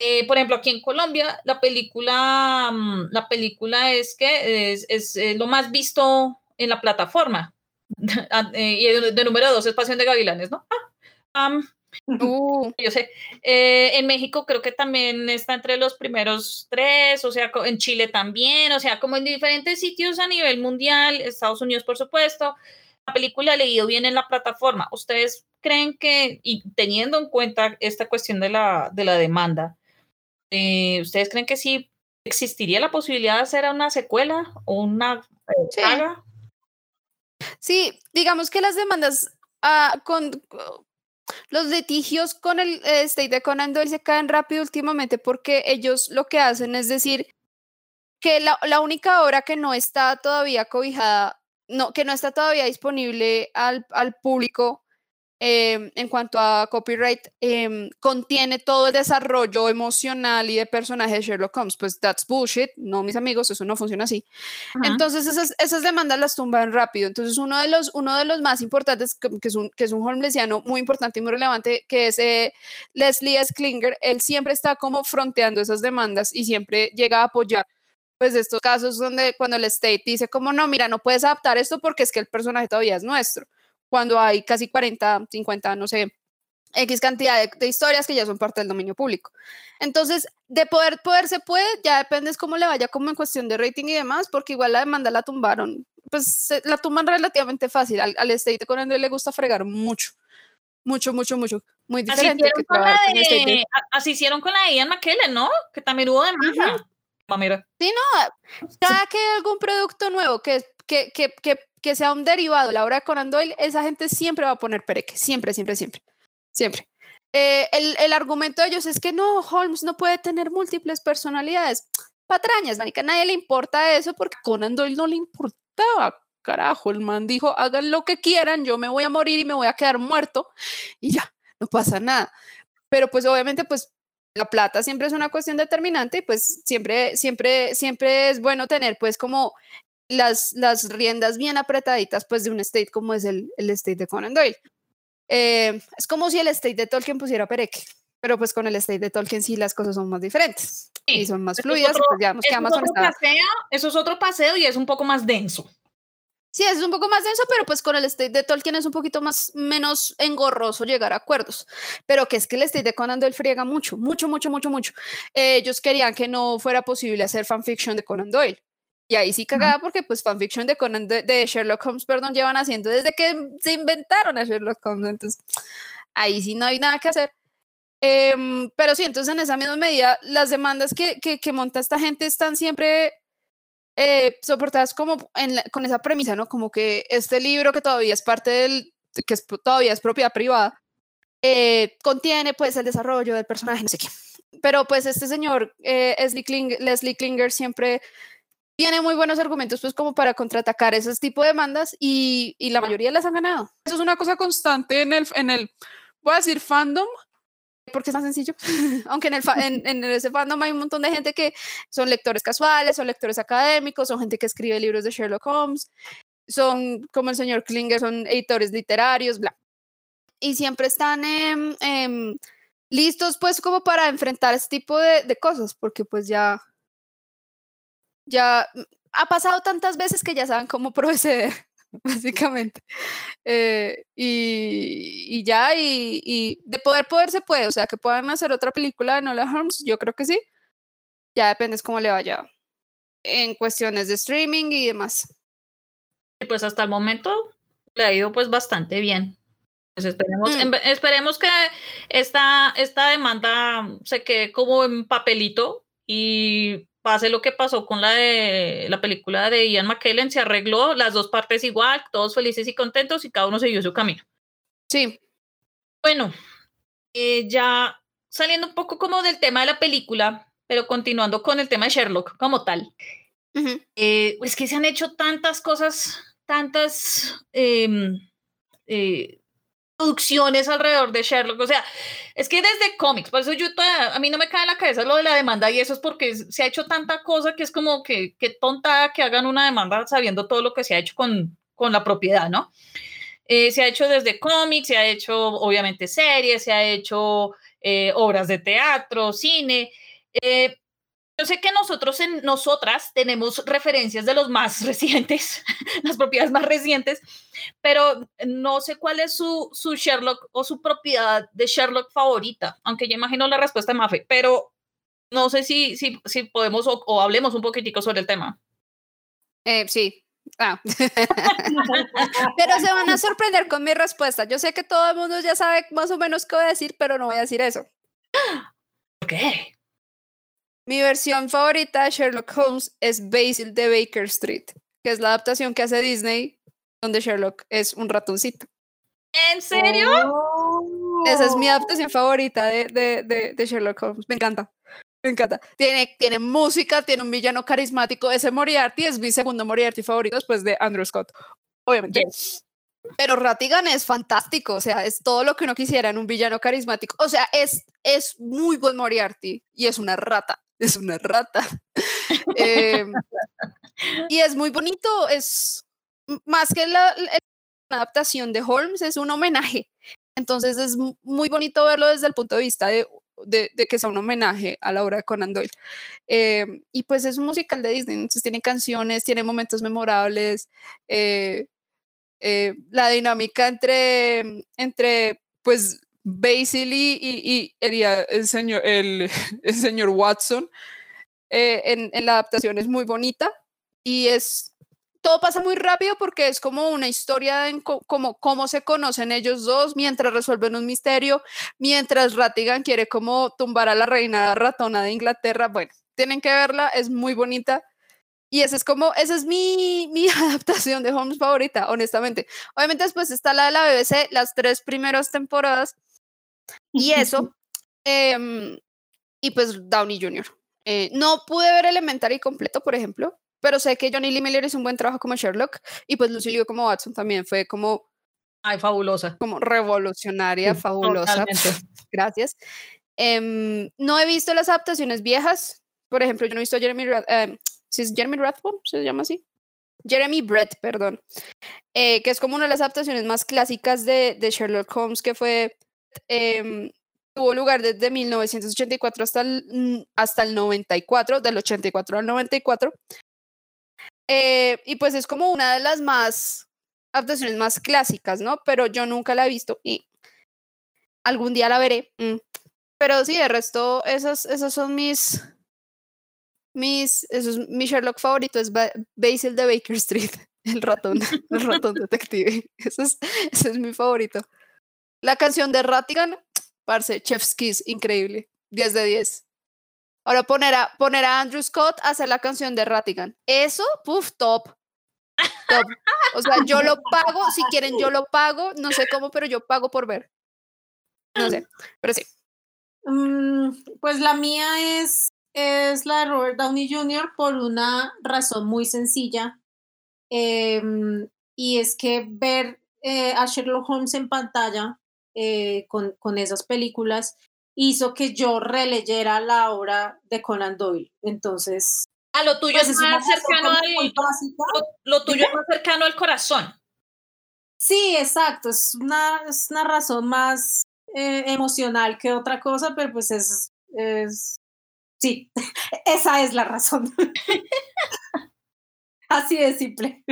Speaker 1: eh, por ejemplo, aquí en Colombia, la película, mm, la película es que es, es, lo más visto en la plataforma. [LAUGHS] Ah, eh, y de, número dos es Pasión de Gavilanes, ¿no? Ah, um, uh, yo sé. Eh, en México creo que también está entre los primeros tres, o sea, en Chile también, o sea, como en diferentes sitios a nivel mundial, Estados Unidos, por supuesto. La película ha leído bien en la plataforma. ¿Ustedes creen que, y teniendo en cuenta esta cuestión de la, de la demanda, eh, ¿ustedes creen que sí existiría la posibilidad de hacer una secuela o una
Speaker 2: saga? Sí, digamos que las demandas uh, con los litigios con el State de Conan Doyle se caen rápido últimamente porque ellos lo que hacen es decir que la, la única obra que no está todavía cobijada, no, que no está todavía disponible al, al público eh, en cuanto a copyright, eh, contiene todo el desarrollo emocional y de personaje de Sherlock Holmes. Pues that's bullshit, no, mis amigos, eso no funciona así. Uh -huh. Entonces, esas, esas demandas las tumban rápido. Entonces, uno de los, uno de los más importantes, que es un, que es un holmesiano muy importante y muy relevante, que es eh, Leslie S. Klinger, él siempre está como fronteando esas demandas y siempre llega a apoyar pues estos casos donde cuando el state dice como no, mira, no puedes adaptar esto porque es que el personaje todavía es nuestro cuando hay casi 40, 50, no sé, X cantidad de, de, historias que ya son parte del dominio público. Entonces, de poder, poder se puede, ya depende cómo le vaya como en cuestión de rating y demás, porque igual la demanda la tumbaron, pues se, la tumban relativamente fácil. Al, al State con André le gusta fregar mucho, mucho, mucho, mucho. Muy diferente.
Speaker 1: Así hicieron, con, de, con así hicieron con la de Ian McKellen, ¿no? Que también hubo demanda. Uh -huh. Mira.
Speaker 2: Sí, no, cada que hay algún producto nuevo que, que, que, que que sea un derivado la obra de Conan Doyle, esa gente siempre va a poner pereque, siempre, siempre, siempre, siempre. Eh, el, el, argumento de ellos es que no, Holmes no puede tener múltiples personalidades. Patrañas, manica, nadie le importa eso porque Conan Doyle no le importaba. Carajo, el man dijo, hagan lo que quieran, yo me voy a morir y me voy a quedar muerto y ya, no pasa nada. Pero pues obviamente pues la plata siempre es una cuestión determinante y pues siempre, siempre, siempre es bueno tener pues como las, las riendas bien apretaditas pues de un state como es el, el state de Conan Doyle. Eh, es como si el state de Tolkien pusiera pereque, pero pues con el state de Tolkien sí las cosas son más diferentes sí. y son más fluidas.
Speaker 1: Otro,
Speaker 2: pues digamos que
Speaker 1: Amazon paseo, eso es otro paseo y es un poco más denso.
Speaker 2: Sí, es un poco más denso, pero pues con el state de Tolkien es un poquito más menos engorroso llegar a acuerdos. Pero que es que el state de Conan Doyle friega mucho, mucho, mucho, mucho, mucho. Eh, ellos querían que no fuera posible hacer fanfiction de Conan Doyle. Y ahí sí cagada porque pues fanfiction de Conan de, de, Sherlock Holmes, perdón, llevan haciendo desde que se inventaron a Sherlock Holmes. Entonces, ahí sí no hay nada que hacer. Eh, pero sí, entonces en esa misma medida, las demandas que, que, que monta esta gente están siempre eh, soportadas como la, con esa premisa, ¿no? Como que este libro que todavía es parte del, que es, todavía es propiedad privada, eh, contiene pues el desarrollo del personaje, no sé qué. Pero pues este señor, eh, Leslie, Kling, Leslie Klinger, siempre tiene muy buenos argumentos pues como para contraatacar esos tipos de demandas y, y, la mayoría las han ganado.
Speaker 4: Eso es una cosa constante en el, en el voy a decir fandom,
Speaker 2: porque es más sencillo, [LAUGHS] aunque en, el en, en, ese fandom hay un montón de gente que son lectores casuales, son lectores académicos, son gente que escribe libros de Sherlock Holmes, son como el señor Klinger, son editores literarios, bla. Y siempre están eh, eh, listos pues como para enfrentar este tipo de, de cosas, porque pues ya ya ha pasado tantas veces que ya saben cómo [LAUGHS] proceder, básicamente. Eh, y, y, ya, y, y, de poder, poder se puede, o sea, que puedan hacer otra película de Nola Holmes, yo creo que sí. Ya depende cómo le vaya en cuestiones de streaming y demás.
Speaker 1: Pues hasta el momento le ha ido pues bastante bien. Pues esperemos,
Speaker 2: Mm.
Speaker 1: em- esperemos que esta, esta demanda se quede como en papelito y pase lo que pasó con la de la película de Ian McKellen, se arregló las dos partes igual, todos felices y contentos y cada uno siguió su camino.
Speaker 2: Sí.
Speaker 1: Bueno, eh, ya saliendo un poco como del tema de la película, pero continuando con el tema de Sherlock como tal.
Speaker 2: Ujú.
Speaker 1: Eh, es que se han hecho tantas cosas, tantas em, eh, producciones alrededor de Sherlock. O sea, es que desde cómics, por eso yo todavía- a mí no me cae en la cabeza lo de la demanda y eso es porque se ha hecho tanta cosa que es como que, que tonta que hagan una demanda sabiendo todo lo que se ha hecho con, con la propiedad, ¿no? Eh, se ha hecho desde cómics, se ha hecho obviamente series, se ha hecho eh, obras de teatro, cine. Eh, yo sé que nosotros, en, nosotras, tenemos referencias de los más [LAUGHS] recientes, las propiedades más recientes, pero no sé cuál es su, su Sherlock o su propiedad de Sherlock favorita, aunque yo imagino la respuesta de Mafe, pero no sé si, si, si podemos o, o hablemos un poquitico sobre el tema.
Speaker 2: Eh, sí. Ah. [LAUGHS] pero se van a sorprender con mi respuesta. Yo sé que todo el mundo ya sabe más o menos qué voy a decir, pero no voy a decir eso.
Speaker 1: ¿Por qué?
Speaker 2: Mi versión favorita de Sherlock Holmes es Basil de Baker Street, que es la adaptación que hace Disney, donde Sherlock es un ratoncito.
Speaker 1: ¿En serio?
Speaker 2: Esa es mi
Speaker 3: Oh.
Speaker 2: adaptación favorita de, de, de, de Sherlock Holmes. Me encanta. Me encanta. Tiene, tiene música, tiene un villano carismático. Ese Moriarty es mi segundo Moriarty favorito después de Andrew Scott. Obviamente. Pero Ratigan es fantástico, o sea, es todo lo que uno quisiera en un villano carismático. O sea, es, es muy buen Moriarty y es una rata, es una rata. [LAUGHS] Eh, y es muy bonito, es más que la, adaptación de Holmes, es un homenaje. Entonces es mu- muy bonito verlo desde el punto de vista de, de, que sea un homenaje a la obra de Conan Doyle. Eh, y pues es un musical de Disney, entonces tiene canciones, tiene momentos memorables. eh, la dinámica entre, entre pues Basil y, y, el señor, el, [LAUGHS] el señor Watson eh, en, en la adaptación es muy bonita y es todo pasa muy rápido porque es como una historia en co- como cómo se conocen ellos dos mientras resuelven un misterio, mientras Ratigan quiere como tumbar a la reina ratona de Inglaterra. Bueno, tienen que verla, es muy bonita. Y esa es como, esa es mi, mi [LAUGHS] adaptación de Holmes favorita, honestamente. Obviamente después está la de la BBC, las tres primeras temporadas. Y [LAUGHS] eso. em, y pues Downey Jr. Eh, no pude ver Elementary completo, por ejemplo, pero sé que Johnny Lee Miller hizo un buen trabajo como Sherlock y pues Lucy Liu como Watson también fue como,
Speaker 1: Ay, fabulosa.
Speaker 2: como revolucionaria,
Speaker 1: Sí,
Speaker 2: fabulosa.
Speaker 1: totalmente. [LAUGHS]
Speaker 2: Gracias. Em, no he visto las adaptaciones viejas. Por ejemplo, yo no he visto a Jeremy Rath- em, ¿sí es Jeremy Rathbone, se llama así. Jeremy Brett, perdón. eh, que es como una de las adaptaciones más clásicas de, de Sherlock Holmes, que fue. Em, tuvo lugar desde 1984 hasta el, mm, hasta el 94, del 84 al 94. Eh, y pues es como una de las más adaptaciones más clásicas, ¿no? Pero yo nunca la he visto y algún día la veré. mm. Pero sí, de resto, esos, esos son mis. Mis. Esos, mi Sherlock favorito es Ba- Basil de Baker Street, [LAUGHS] el ratón, el ratón detective. Ese es, ese es mi favorito. La canción de Ratigan, parce, Chef's increíble. 10 de 10. Ahora poner a, poner a Andrew Scott a hacer la canción de Ratigan. Eso, puff, top. Top. O sea, yo lo pago, si quieren, yo lo pago. No sé cómo, pero yo pago por ver. No sé, pero sí.
Speaker 3: Mm, pues la mía es, es la de Robert Downey Jr. por una razón muy sencilla. em, y es que ver eh, a Sherlock Holmes en pantalla eh, con, con esas películas hizo que yo releyera la obra de Conan Doyle. Entonces,
Speaker 1: Ah, lo tuyo
Speaker 3: pues
Speaker 1: es más cercano al. lo tuyo es más cercano al corazón.
Speaker 3: Sí, exacto, es una, es una razón más eh, emocional que otra cosa, pero pues es, es, sí, [LAUGHS] esa es la razón. [LAUGHS] Así de simple.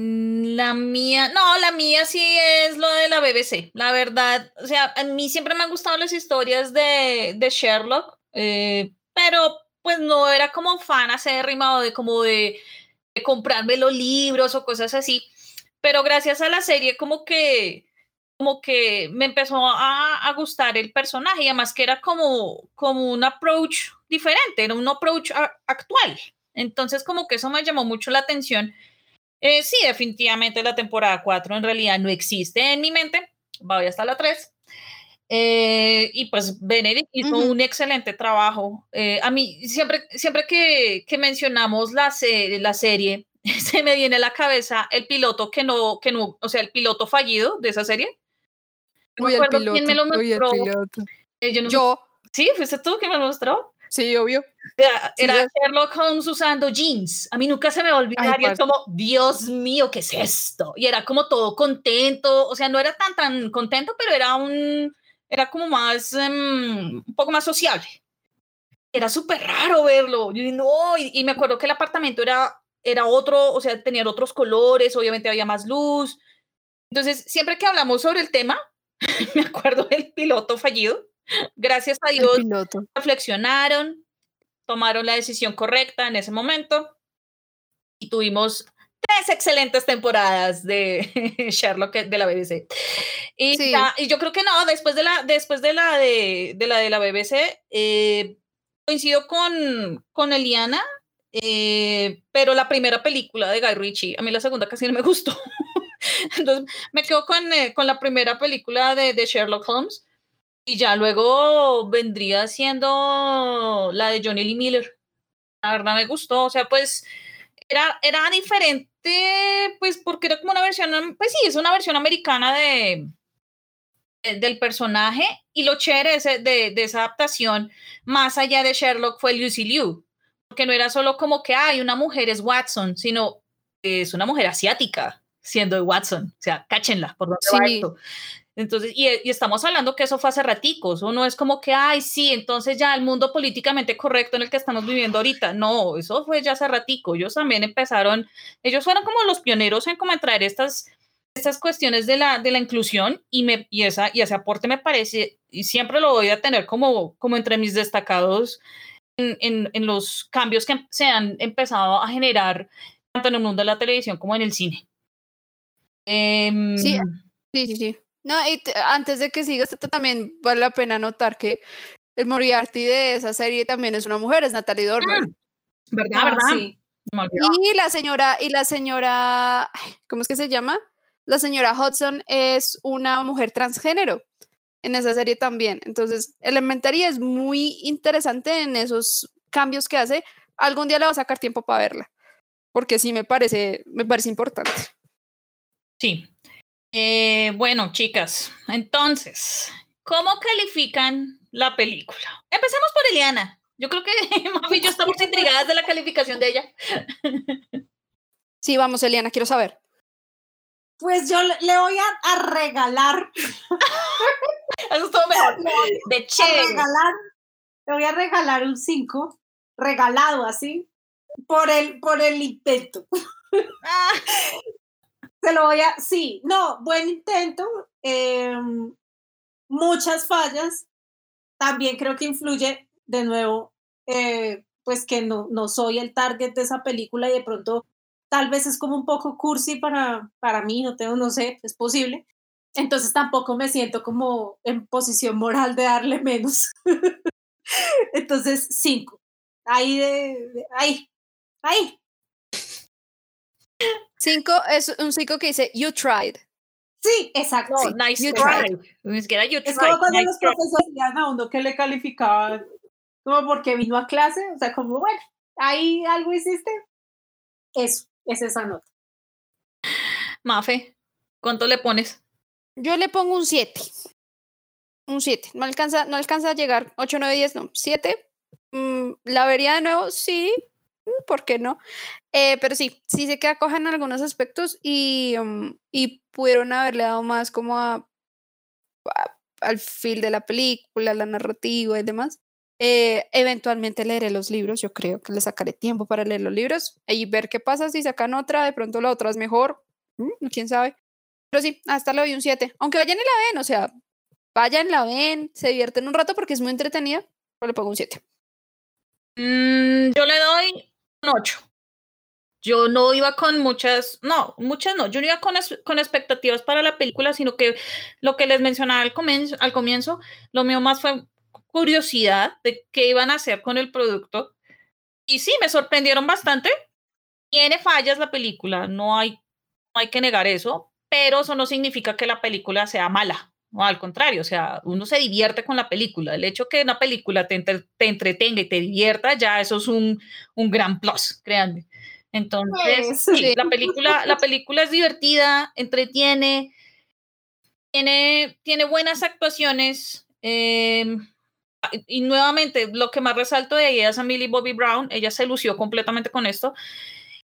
Speaker 1: Mm, La mía, no, la mía sí es lo de la BBC, la verdad. O sea, a mí siempre me han gustado las historias de, de Sherlock, eh, pero pues no era como fan acérrima o de como de, comprarme los libros o cosas así. pero gracias a la serie como que como que me empezó a, a, gustar el personaje y además que era como, como un approach diferente, era un approach actual. Entonces como que eso me llamó mucho la atención. Eh, sí, definitivamente la temporada 4 en realidad no existe en mi mente, voy hasta la 3. Eh, y pues Benedict hizo uh -huh. un excelente trabajo. Eh, a mí, siempre, siempre que, que mencionamos la, se la serie, [LAUGHS] se me viene a la cabeza el piloto que no, que no, o sea, el piloto fallido de esa serie.
Speaker 2: No me acuerdo piloto, quién me lo mostró.
Speaker 1: Eh, yo, no
Speaker 2: yo.
Speaker 1: Sé, sí, fuiste tú que me lo mostró.
Speaker 2: Sí, obvio.
Speaker 1: Era,
Speaker 2: Sí,
Speaker 1: era. Sherlock Holmes usando jeans. A mí nunca se me va a olvidar.
Speaker 2: Ay,
Speaker 1: y es como, Dios mío, ¿qué es esto? Y era como todo contento. O sea, no era tan, tan contento, pero era un, era como más, em, un poco más sociable. Era súper raro verlo. Yo no, y, y me acuerdo que el apartamento era, era otro, o sea, tenían otros colores, obviamente había más luz. Entonces, siempre que hablamos sobre el tema, [LAUGHS] me acuerdo del piloto fallido. Gracias a Dios reflexionaron, tomaron la decisión correcta en ese momento y tuvimos tres excelentes temporadas de [LAUGHS] Sherlock de la BBC. Y,
Speaker 2: Sí.
Speaker 1: ya- y yo creo que no, después de la, después de la de, de la de la BBC, eh, coincido con, con Eliana, eh, pero la primera película de Guy Ritchie, a mí la segunda casi no me gustó. [LAUGHS] Entonces me quedo con, eh, con la primera película de, de Sherlock Holmes y ya luego vendría siendo la de Johnny Lee Miller. La verdad me gustó, o sea, pues era, era diferente, pues porque era como una versión, pues sí, es una versión americana de, de- del personaje y lo chévere de, de, esa adaptación, más allá de Sherlock, fue Lucy Liu, porque no era solo como que hay una mujer es Watson, sino es una mujer asiática siendo de Watson, o sea, cáchenla por dónde va
Speaker 2: Sí.
Speaker 1: esto. Entonces, y, y estamos hablando que eso fue hace raticos, o no es como que, ay, sí, entonces ya el mundo políticamente correcto en el que estamos viviendo ahorita. No, eso fue ya hace ratico. Ellos también empezaron, ellos fueron como los pioneros en como traer estas, estas cuestiones de la, de la inclusión y, me, y, esa, y ese aporte me parece, y siempre lo voy a tener como, como entre mis destacados en, en, en los cambios que se han empezado a generar tanto en el mundo de la televisión como en el cine. Em,
Speaker 2: Sí, Sí, sí, sí. No, y te- antes de que sigas, esto también vale la pena notar que el Moriarty de esa serie también es una mujer, es Natalie Dormer.
Speaker 1: ¿Verdad,
Speaker 3: Ah,
Speaker 1: verdad?
Speaker 3: sí.
Speaker 2: Y la señora, y la señora, ¿cómo es que se llama? La señora Hudson es una mujer transgénero en esa serie también. Entonces, Elementary es muy interesante en esos cambios que hace. Algún día le va a sacar tiempo para verla, porque sí me parece, me parece importante.
Speaker 1: Sí. Eh, bueno, chicas, entonces, ¿cómo califican la película? Empecemos por Eliana. Yo creo que [LAUGHS] Mafi y yo estamos [LAUGHS] intrigadas de la calificación de ella.
Speaker 2: Sí, vamos, Eliana, quiero saber.
Speaker 3: Pues yo le voy a, a regalar, [LAUGHS]
Speaker 1: Eso es todo mejor.
Speaker 3: le voy
Speaker 1: De
Speaker 3: a
Speaker 1: chévere.
Speaker 3: regalar, le voy a regalar un 5, regalado así, por el, por el intento.
Speaker 1: Ah,
Speaker 3: Se lo voy a, sí, no, buen intento, em, muchas fallas, también creo que influye de nuevo, eh, pues que no, no soy el target de esa película y de pronto tal vez es como un poco cursi para, para mí, no tengo, no sé, es posible. Entonces tampoco me siento como en posición moral de darle menos. [LAUGHS] Entonces, cinco. Ahí, de, de- ahí, ahí.
Speaker 2: Cinco es un cinco que dice, you tried.
Speaker 3: Sí, exacto.
Speaker 1: no,
Speaker 3: sí.
Speaker 1: nice
Speaker 2: you
Speaker 1: try. Ni siquiera you
Speaker 3: Es
Speaker 1: tried,
Speaker 3: como cuando
Speaker 1: nice
Speaker 3: los profesores decían a uno que le calificaban como porque vino a clase, o sea, como, bueno, ahí algo hiciste. Eso, es esa nota.
Speaker 1: Mafe, ¿cuánto le pones?
Speaker 2: Yo le pongo un 7. Un 7. No alcanza, no alcanza a llegar 8, 9, 10, no. 7. ¿La vería de nuevo? Sí. [LAUGHS] ¿Por qué no? Eh, pero sí, sí se queda coja en algunos aspectos y, mm, y pudieron haberle dado más como a, al feel de la película, la narrativa y demás. Eh, eventualmente leeré los libros, yo creo que le sacaré tiempo para leer los libros y ver qué pasa si sacan otra, de pronto la otra es mejor, mm, quién sabe. Pero sí, hasta le doy un 7. Aunque vayan y la ven, o sea, vayan, la ven, se divierten un rato porque es muy entretenida, pero le pongo un 7.
Speaker 1: Mm, yo le doy 8. yo no iba con muchas, no, muchas no, yo no iba con, con expectativas para la película, sino que lo que les mencionaba al comienzo, al comienzo, lo mío más fue curiosidad de qué iban a hacer con el producto. Y sí, me sorprendieron bastante. Tiene fallas la película, no hay, no hay que negar eso, pero eso no significa que la película sea mala. No, al contrario, o sea, uno se divierte con la película. El hecho que una película te, te entretenga y te divierta, ya eso es un, un gran plus, créanme. Entonces, sí, la película, la película es divertida, entretiene, tiene, tiene buenas actuaciones. Eh, y nuevamente, lo que más resalto de ella es a Millie Bobby Brown. Ella se lució completamente con esto.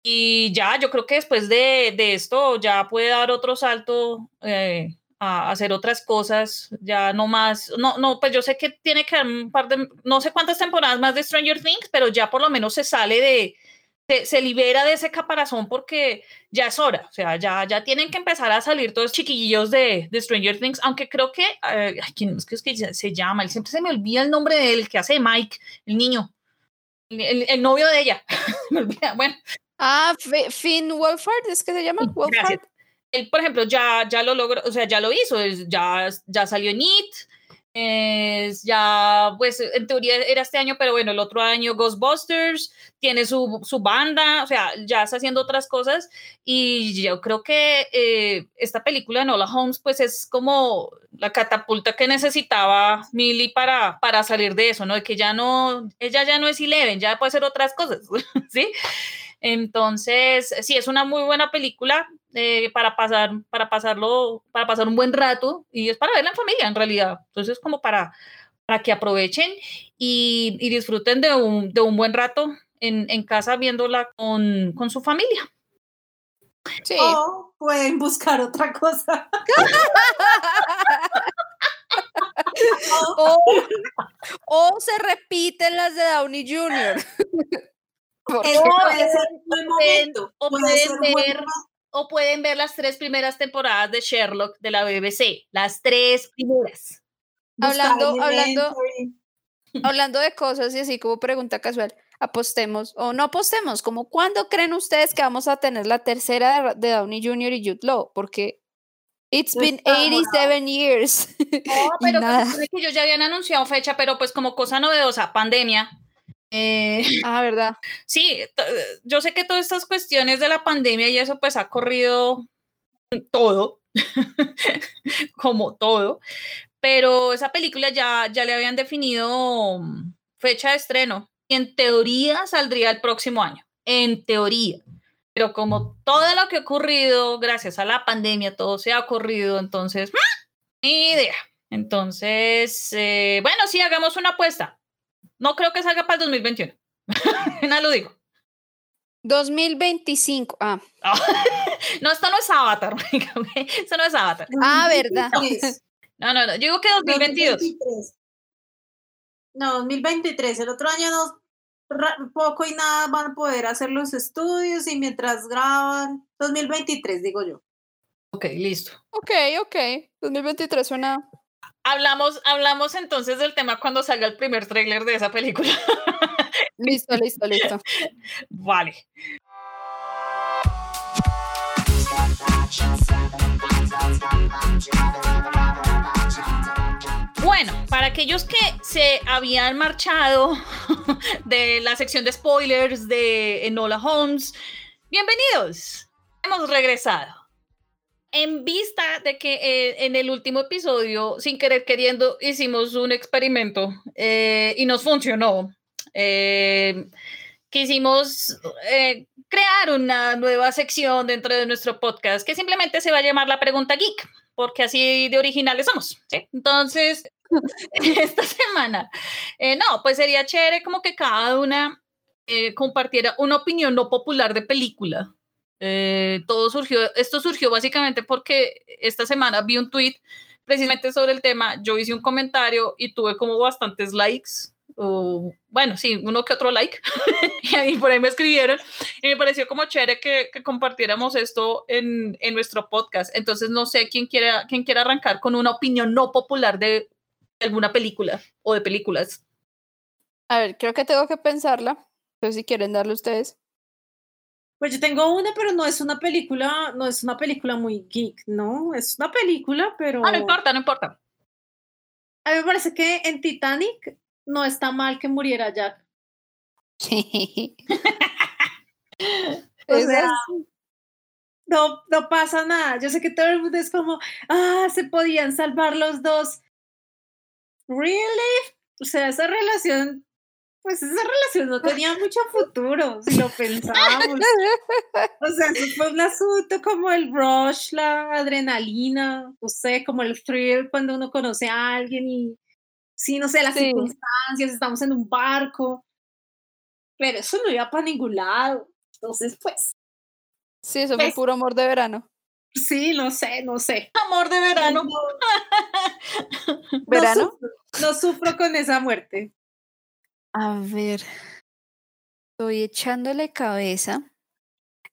Speaker 1: Y ya, yo creo que después de, de esto ya puede dar otro salto eh, a hacer otras cosas, ya no más, no, no, pues yo sé que tiene que haber un par de, no sé cuántas temporadas más de Stranger Things, pero ya por lo menos se sale de, se, libera de ese caparazón porque ya es hora, o sea, ya, ya tienen que empezar a salir todos chiquillos de, de Stranger Things, aunque creo que, eh, ¿quién es que, es que se llama? Él siempre se me olvida el nombre de él, que hace Mike, el niño, el, el novio de ella, [LAUGHS] me olvida, bueno.
Speaker 2: Ah, Finn Wolfhard, ¿es que se llama? Wolfhard.
Speaker 1: Él, por ejemplo, ya, ya lo logró, o sea, ya lo hizo, ya, ya salió en It, es ya, pues en teoría era este año, pero bueno, el otro año Ghostbusters, tiene su, su banda, o sea, ya está haciendo otras cosas y yo creo que eh, esta película de Nola Holmes pues es como la catapulta que necesitaba Millie para, para salir de eso, ¿no? De que ya no, ella ya no es Eleven, ya puede hacer otras cosas, [LAUGHS] ¿sí? Entonces, sí, es una muy buena película eh, para pasar, para pasarlo, para pasar un buen rato y es para verla en familia en realidad. Entonces, como para, para que aprovechen y, y disfruten de un, de un, buen rato en, en casa viéndola con, con, su familia.
Speaker 3: Sí. O pueden buscar otra cosa. [LAUGHS]
Speaker 2: o, o se repiten las de Downey Jr. [LAUGHS]
Speaker 1: O pueden, o, pueden ver, o pueden ver las tres primeras temporadas de Sherlock de la BBC, las tres primeras.
Speaker 2: Hablando, hablando, [LAUGHS] hablando de cosas y así como pregunta casual, apostemos o no apostemos, como cuándo creen ustedes que vamos a tener la tercera de Downey Jr. y Jude Law, porque It's been 87 years.
Speaker 1: No, [LAUGHS] pero pues, que ellos ya habían anunciado fecha, pero pues como cosa novedosa, pandemia, eh, [LAUGHS]
Speaker 2: ah, ¿verdad?
Speaker 1: Sí, yo sé que todas estas cuestiones de la pandemia y eso pues ha corrido todo, [LAUGHS] como todo, pero esa película ya, ya le habían definido fecha de estreno y en teoría saldría el próximo año, en teoría. Pero como todo lo que ha ocurrido gracias a la pandemia, todo se ha ocurrido, entonces, ¡ah! ni idea. Entonces, eh, bueno, sí, hagamos una apuesta. No creo que salga para el 2021. [LAUGHS] Nada lo digo.
Speaker 2: 2025. Ah. [LAUGHS]
Speaker 1: no, esto no es Avatar. [LAUGHS] esto no es Avatar.
Speaker 2: Ah, verdad.
Speaker 1: No, no, no. Yo digo que 2022.
Speaker 3: 2023. No, 2023. El otro año no, poco y nada van a poder hacer los estudios y mientras graban. 2023, digo yo.
Speaker 1: Ok, listo.
Speaker 2: Ok, ok. 2023 suena
Speaker 1: Hablamos, hablamos entonces del tema cuando salga el primer tráiler de esa película. [LAUGHS]
Speaker 2: listo, listo, listo.
Speaker 1: Vale. Bueno, para aquellos que se habían marchado [LAUGHS] de la sección de spoilers de Enola Holmes, bienvenidos. Hemos regresado en vista de que eh, en el último episodio, sin querer queriendo, hicimos un experimento eh, y nos funcionó. Eh, quisimos crear una nueva sección dentro de nuestro podcast que simplemente se va a llamar la pregunta geek, porque así de originales somos. Entonces, [LAUGHS] esta semana, no, pues sería chévere como que cada una compartiera una opinión no popular de película eh, todo surgió, esto surgió básicamente porque esta semana vi un tweet precisamente sobre el tema, yo hice un comentario y tuve como bastantes likes, o bueno, sí, uno que otro like, [LAUGHS] y por ahí me escribieron y me pareció como chévere que, que compartiéramos esto en, en, nuestro podcast. Entonces, no sé quién quiera, quién quiera arrancar con una opinión no popular de alguna película o de películas.
Speaker 2: A ver, creo que tengo que pensarla, pero si quieren darle ustedes.
Speaker 3: Pues yo tengo una, pero no es una película, no es una película muy geek, ¿no? Es una película, pero...
Speaker 1: Ah, no importa, no importa.
Speaker 3: A mí me parece que en Titanic no está mal que muriera Jack. [LAUGHS] [LAUGHS] O
Speaker 2: Esa
Speaker 3: sea,
Speaker 2: es-
Speaker 3: no, no pasa nada. Yo sé que todo el mundo es como, ah, se podían salvar los dos. ¿Really? O sea, esa relación, pues esa relación no tenía mucho futuro, si lo pensábamos. [LAUGHS] O sea, fue un asunto como el rush, la adrenalina, no sé, como el thrill cuando uno conoce a alguien y, sí, no sé, las
Speaker 2: Sí.
Speaker 3: circunstancias, estamos en un barco, pero eso no iba para ningún lado. Entonces, pues,
Speaker 2: Sí, eso fue
Speaker 3: ¿Ves?
Speaker 2: puro amor de verano.
Speaker 3: sí, no sé, no sé.
Speaker 1: Amor de verano.
Speaker 3: No, [LAUGHS] no
Speaker 2: ¿Verano?
Speaker 3: sufro, no sufro con esa muerte.
Speaker 2: A ver. Estoy echándole cabeza.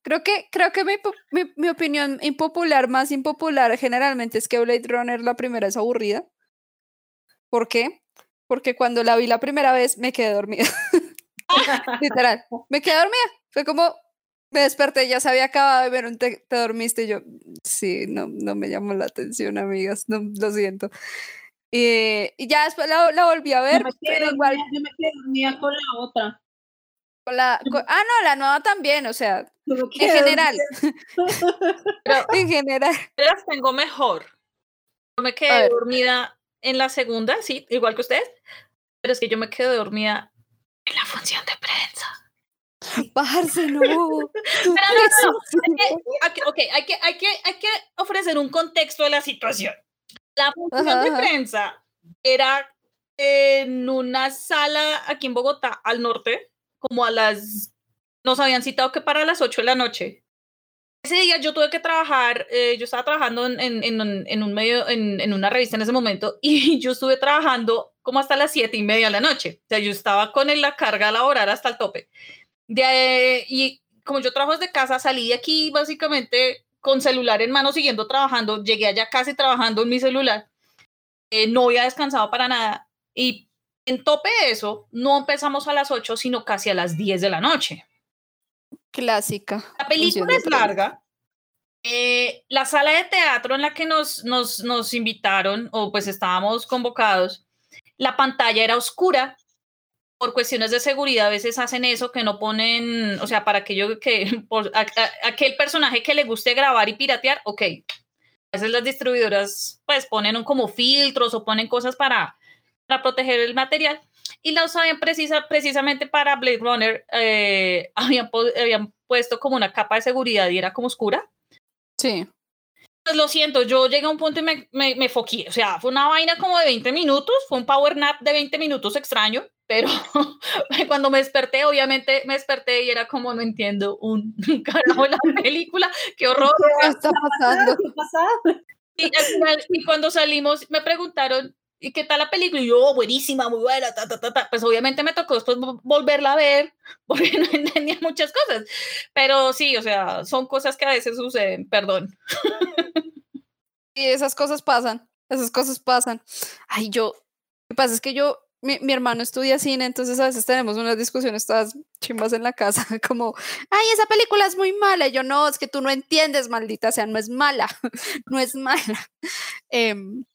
Speaker 2: Creo que, creo que mi, mi, mi opinión impopular, más impopular generalmente es que Blade Runner la primera es aburrida. ¿Por qué? Porque cuando la vi la primera vez me quedé dormida. [LAUGHS] Literal. Me quedé dormida. Fue como, me desperté, ya se había acabado de ver un te, te dormiste y yo, sí, no, no me llamó la atención, amigas, no, lo siento. Eh, y ya después la, la volví a
Speaker 3: Yo
Speaker 2: ver,
Speaker 3: me quedé
Speaker 2: pero igual
Speaker 3: dormida- yo me quedé dormida con la otra.
Speaker 2: con la... con- ah, no, la nueva también, o sea, en general, [LAUGHS]
Speaker 1: Pero
Speaker 2: en general. [LAUGHS]
Speaker 1: yo las tengo mejor. Yo me
Speaker 2: A
Speaker 1: quedé dormida en la segunda, sí, igual que ustedes, pero es que yo me quedé dormida en la función de prensa. [LAUGHS]
Speaker 2: Bajarse, no.
Speaker 1: Pero no, no, no, es que- ok, ok, hay que, hay, que, hay que ofrecer un contexto de la situación. La función
Speaker 2: Ajá,
Speaker 1: de
Speaker 2: ajá.
Speaker 1: prensa era en una sala aquí en Bogotá, al norte, como a las... Nos habían citado que para las 8 de la noche. Ese día yo tuve que trabajar, eh, yo estaba trabajando en, en, en en un medio, en, en una revista en ese momento, [LAUGHS] y yo estuve trabajando como hasta las siete y media de la noche. O sea, yo estaba con la carga laboral hasta el tope. De, ahí- y como yo trabajo desde casa, salí de aquí básicamente con celular en mano, siguiendo trabajando. Llegué allá casi trabajando en mi celular. Eh, no había descansado para nada. Y en tope de eso, no empezamos a las 8, sino casi a las 10 de la noche.
Speaker 2: Clásica.
Speaker 1: La película es larga. Eh, la sala de teatro en la que nos, nos, nos invitaron, o pues estábamos convocados, la pantalla era oscura. Por cuestiones de seguridad, a veces hacen eso, que no ponen, o sea, para aquello que, por a- a- aquel personaje que le guste grabar y piratear, ok. A veces las distribuidoras, pues, ponen un- como filtros o ponen cosas para, para proteger el material. Y la usaban precisa, precisamente para Blade Runner, eh, [LAUGHS] habían, habían puesto como una capa de seguridad y era como oscura.
Speaker 2: Sí.
Speaker 1: Pues lo siento, yo llegué a un punto y me, me, me foqué. O sea, fue una vaina como de 20 minutos, fue un power nap de 20 minutos extraño, pero [LAUGHS] cuando me desperté, obviamente me desperté y era como no entiendo un [LAUGHS] carajo la película, qué horror.
Speaker 2: ¿Qué está pasando?
Speaker 3: ¿Qué [LAUGHS] pasa?
Speaker 1: Y, al final, y cuando salimos me preguntaron, ¿y qué tal la película? Y yo, "Oh, buenísima, muy buena, ta, ta, ta, ta". Pues obviamente me tocó después vo- volverla a ver, [LAUGHS] porque no entendía muchas cosas. Pero sí, o sea, son cosas que a veces suceden, perdón.
Speaker 2: Y esas cosas pasan, esas cosas pasan. Ay, yo, lo que pasa es que yo, mi, mi hermano estudia cine, entonces a veces tenemos unas discusiones todas chimbas en la casa, [LAUGHS] como, ay, esa película es muy mala. Y yo, no, es que tú no entiendes, maldita sea, no es mala, [LAUGHS] no es mala. Em,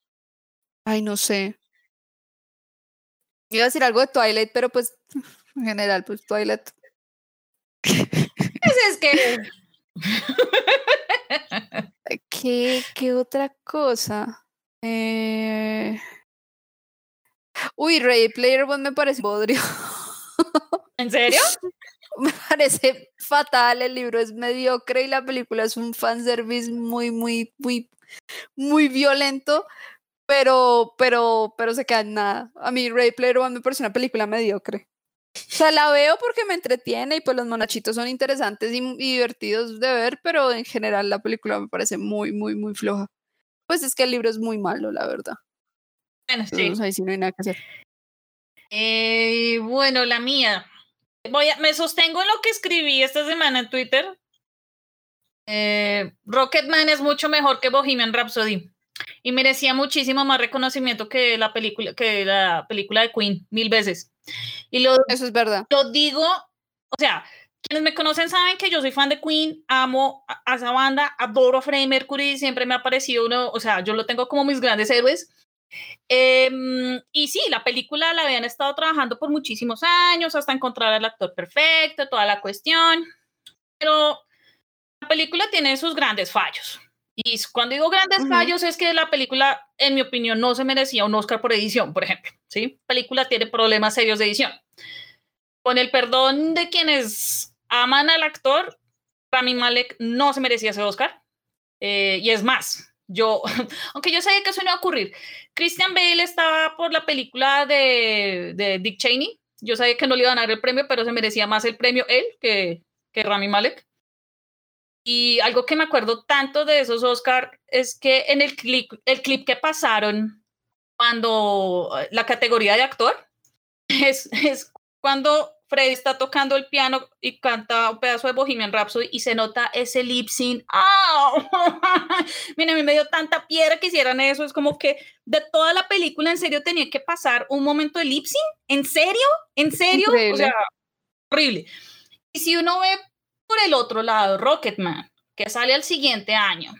Speaker 2: ay, no sé. Iba a decir algo de Twilight, pero pues, en general, pues Twilight. [LAUGHS]
Speaker 1: Pues es que
Speaker 2: ¿Qué, qué otra cosa? Eh... Uy, Ready Player One me parece bodrio. [LAUGHS]
Speaker 1: ¿En serio? [LAUGHS]
Speaker 2: me parece fatal. El libro es mediocre y la película es un fanservice muy, muy, muy, muy violento. Pero, pero, pero se queda en nada. A mí Ready Player One me parece una película mediocre. O sea, la veo porque me entretiene y pues los monachitos son interesantes y, y divertidos de ver, pero en general la película me parece muy, muy, muy floja. Pues es que el libro es muy malo, la verdad.
Speaker 1: Bueno, sí.
Speaker 2: Entonces ahí sí no hay nada que hacer.
Speaker 1: Eh, bueno, la mía. Voy a, me sostengo en lo que escribí esta semana en Twitter. Eh, Rocketman es mucho mejor que Bohemian Rhapsody y merecía muchísimo más reconocimiento que la película que la película de Queen mil veces. Y lo,
Speaker 2: Eso es verdad.
Speaker 1: lo digo, o sea, quienes me conocen saben que yo soy fan de Queen, amo a, a esa banda, adoro a Freddie Mercury, siempre me ha parecido uno, o sea, yo lo tengo como mis grandes héroes. Em, y sí, la película la habían estado trabajando por muchísimos años hasta encontrar al actor perfecto, toda la cuestión, pero la película tiene sus grandes fallos. Y cuando digo grandes
Speaker 2: Ujú.
Speaker 1: fallos es que la película, en mi opinión, no se merecía un Oscar por edición, por ejemplo. ¿sí? La película tiene problemas serios de edición. Con el perdón de quienes aman al actor, Rami Malek no se merecía ese Oscar. Eh, y es más, yo, [LAUGHS] aunque yo sabía que eso no iba a ocurrir, Christian Bale estaba por la película de, de Dick Cheney. Yo sabía que no le iban a dar el premio, pero se merecía más el premio él que, que Rami Malek. Y algo que me acuerdo tanto de esos Oscar es que en el clip, el clip que pasaron cuando eh, la categoría de actor [LAUGHS] es, es cuando Freddy está tocando el piano y canta un pedazo de Bohemian Rhapsody y se nota ese lip sync. ¡Ah! [LAUGHS] Mira, a mí me dio tanta piedra que hicieran eso. Es como que de toda la película, en serio, tenía que pasar un momento de lip sync. ¿En serio? ¿En serio? O
Speaker 2: Increíble.
Speaker 1: sea, horrible. Y si uno ve por el otro lado, Rocketman, que sale al siguiente año,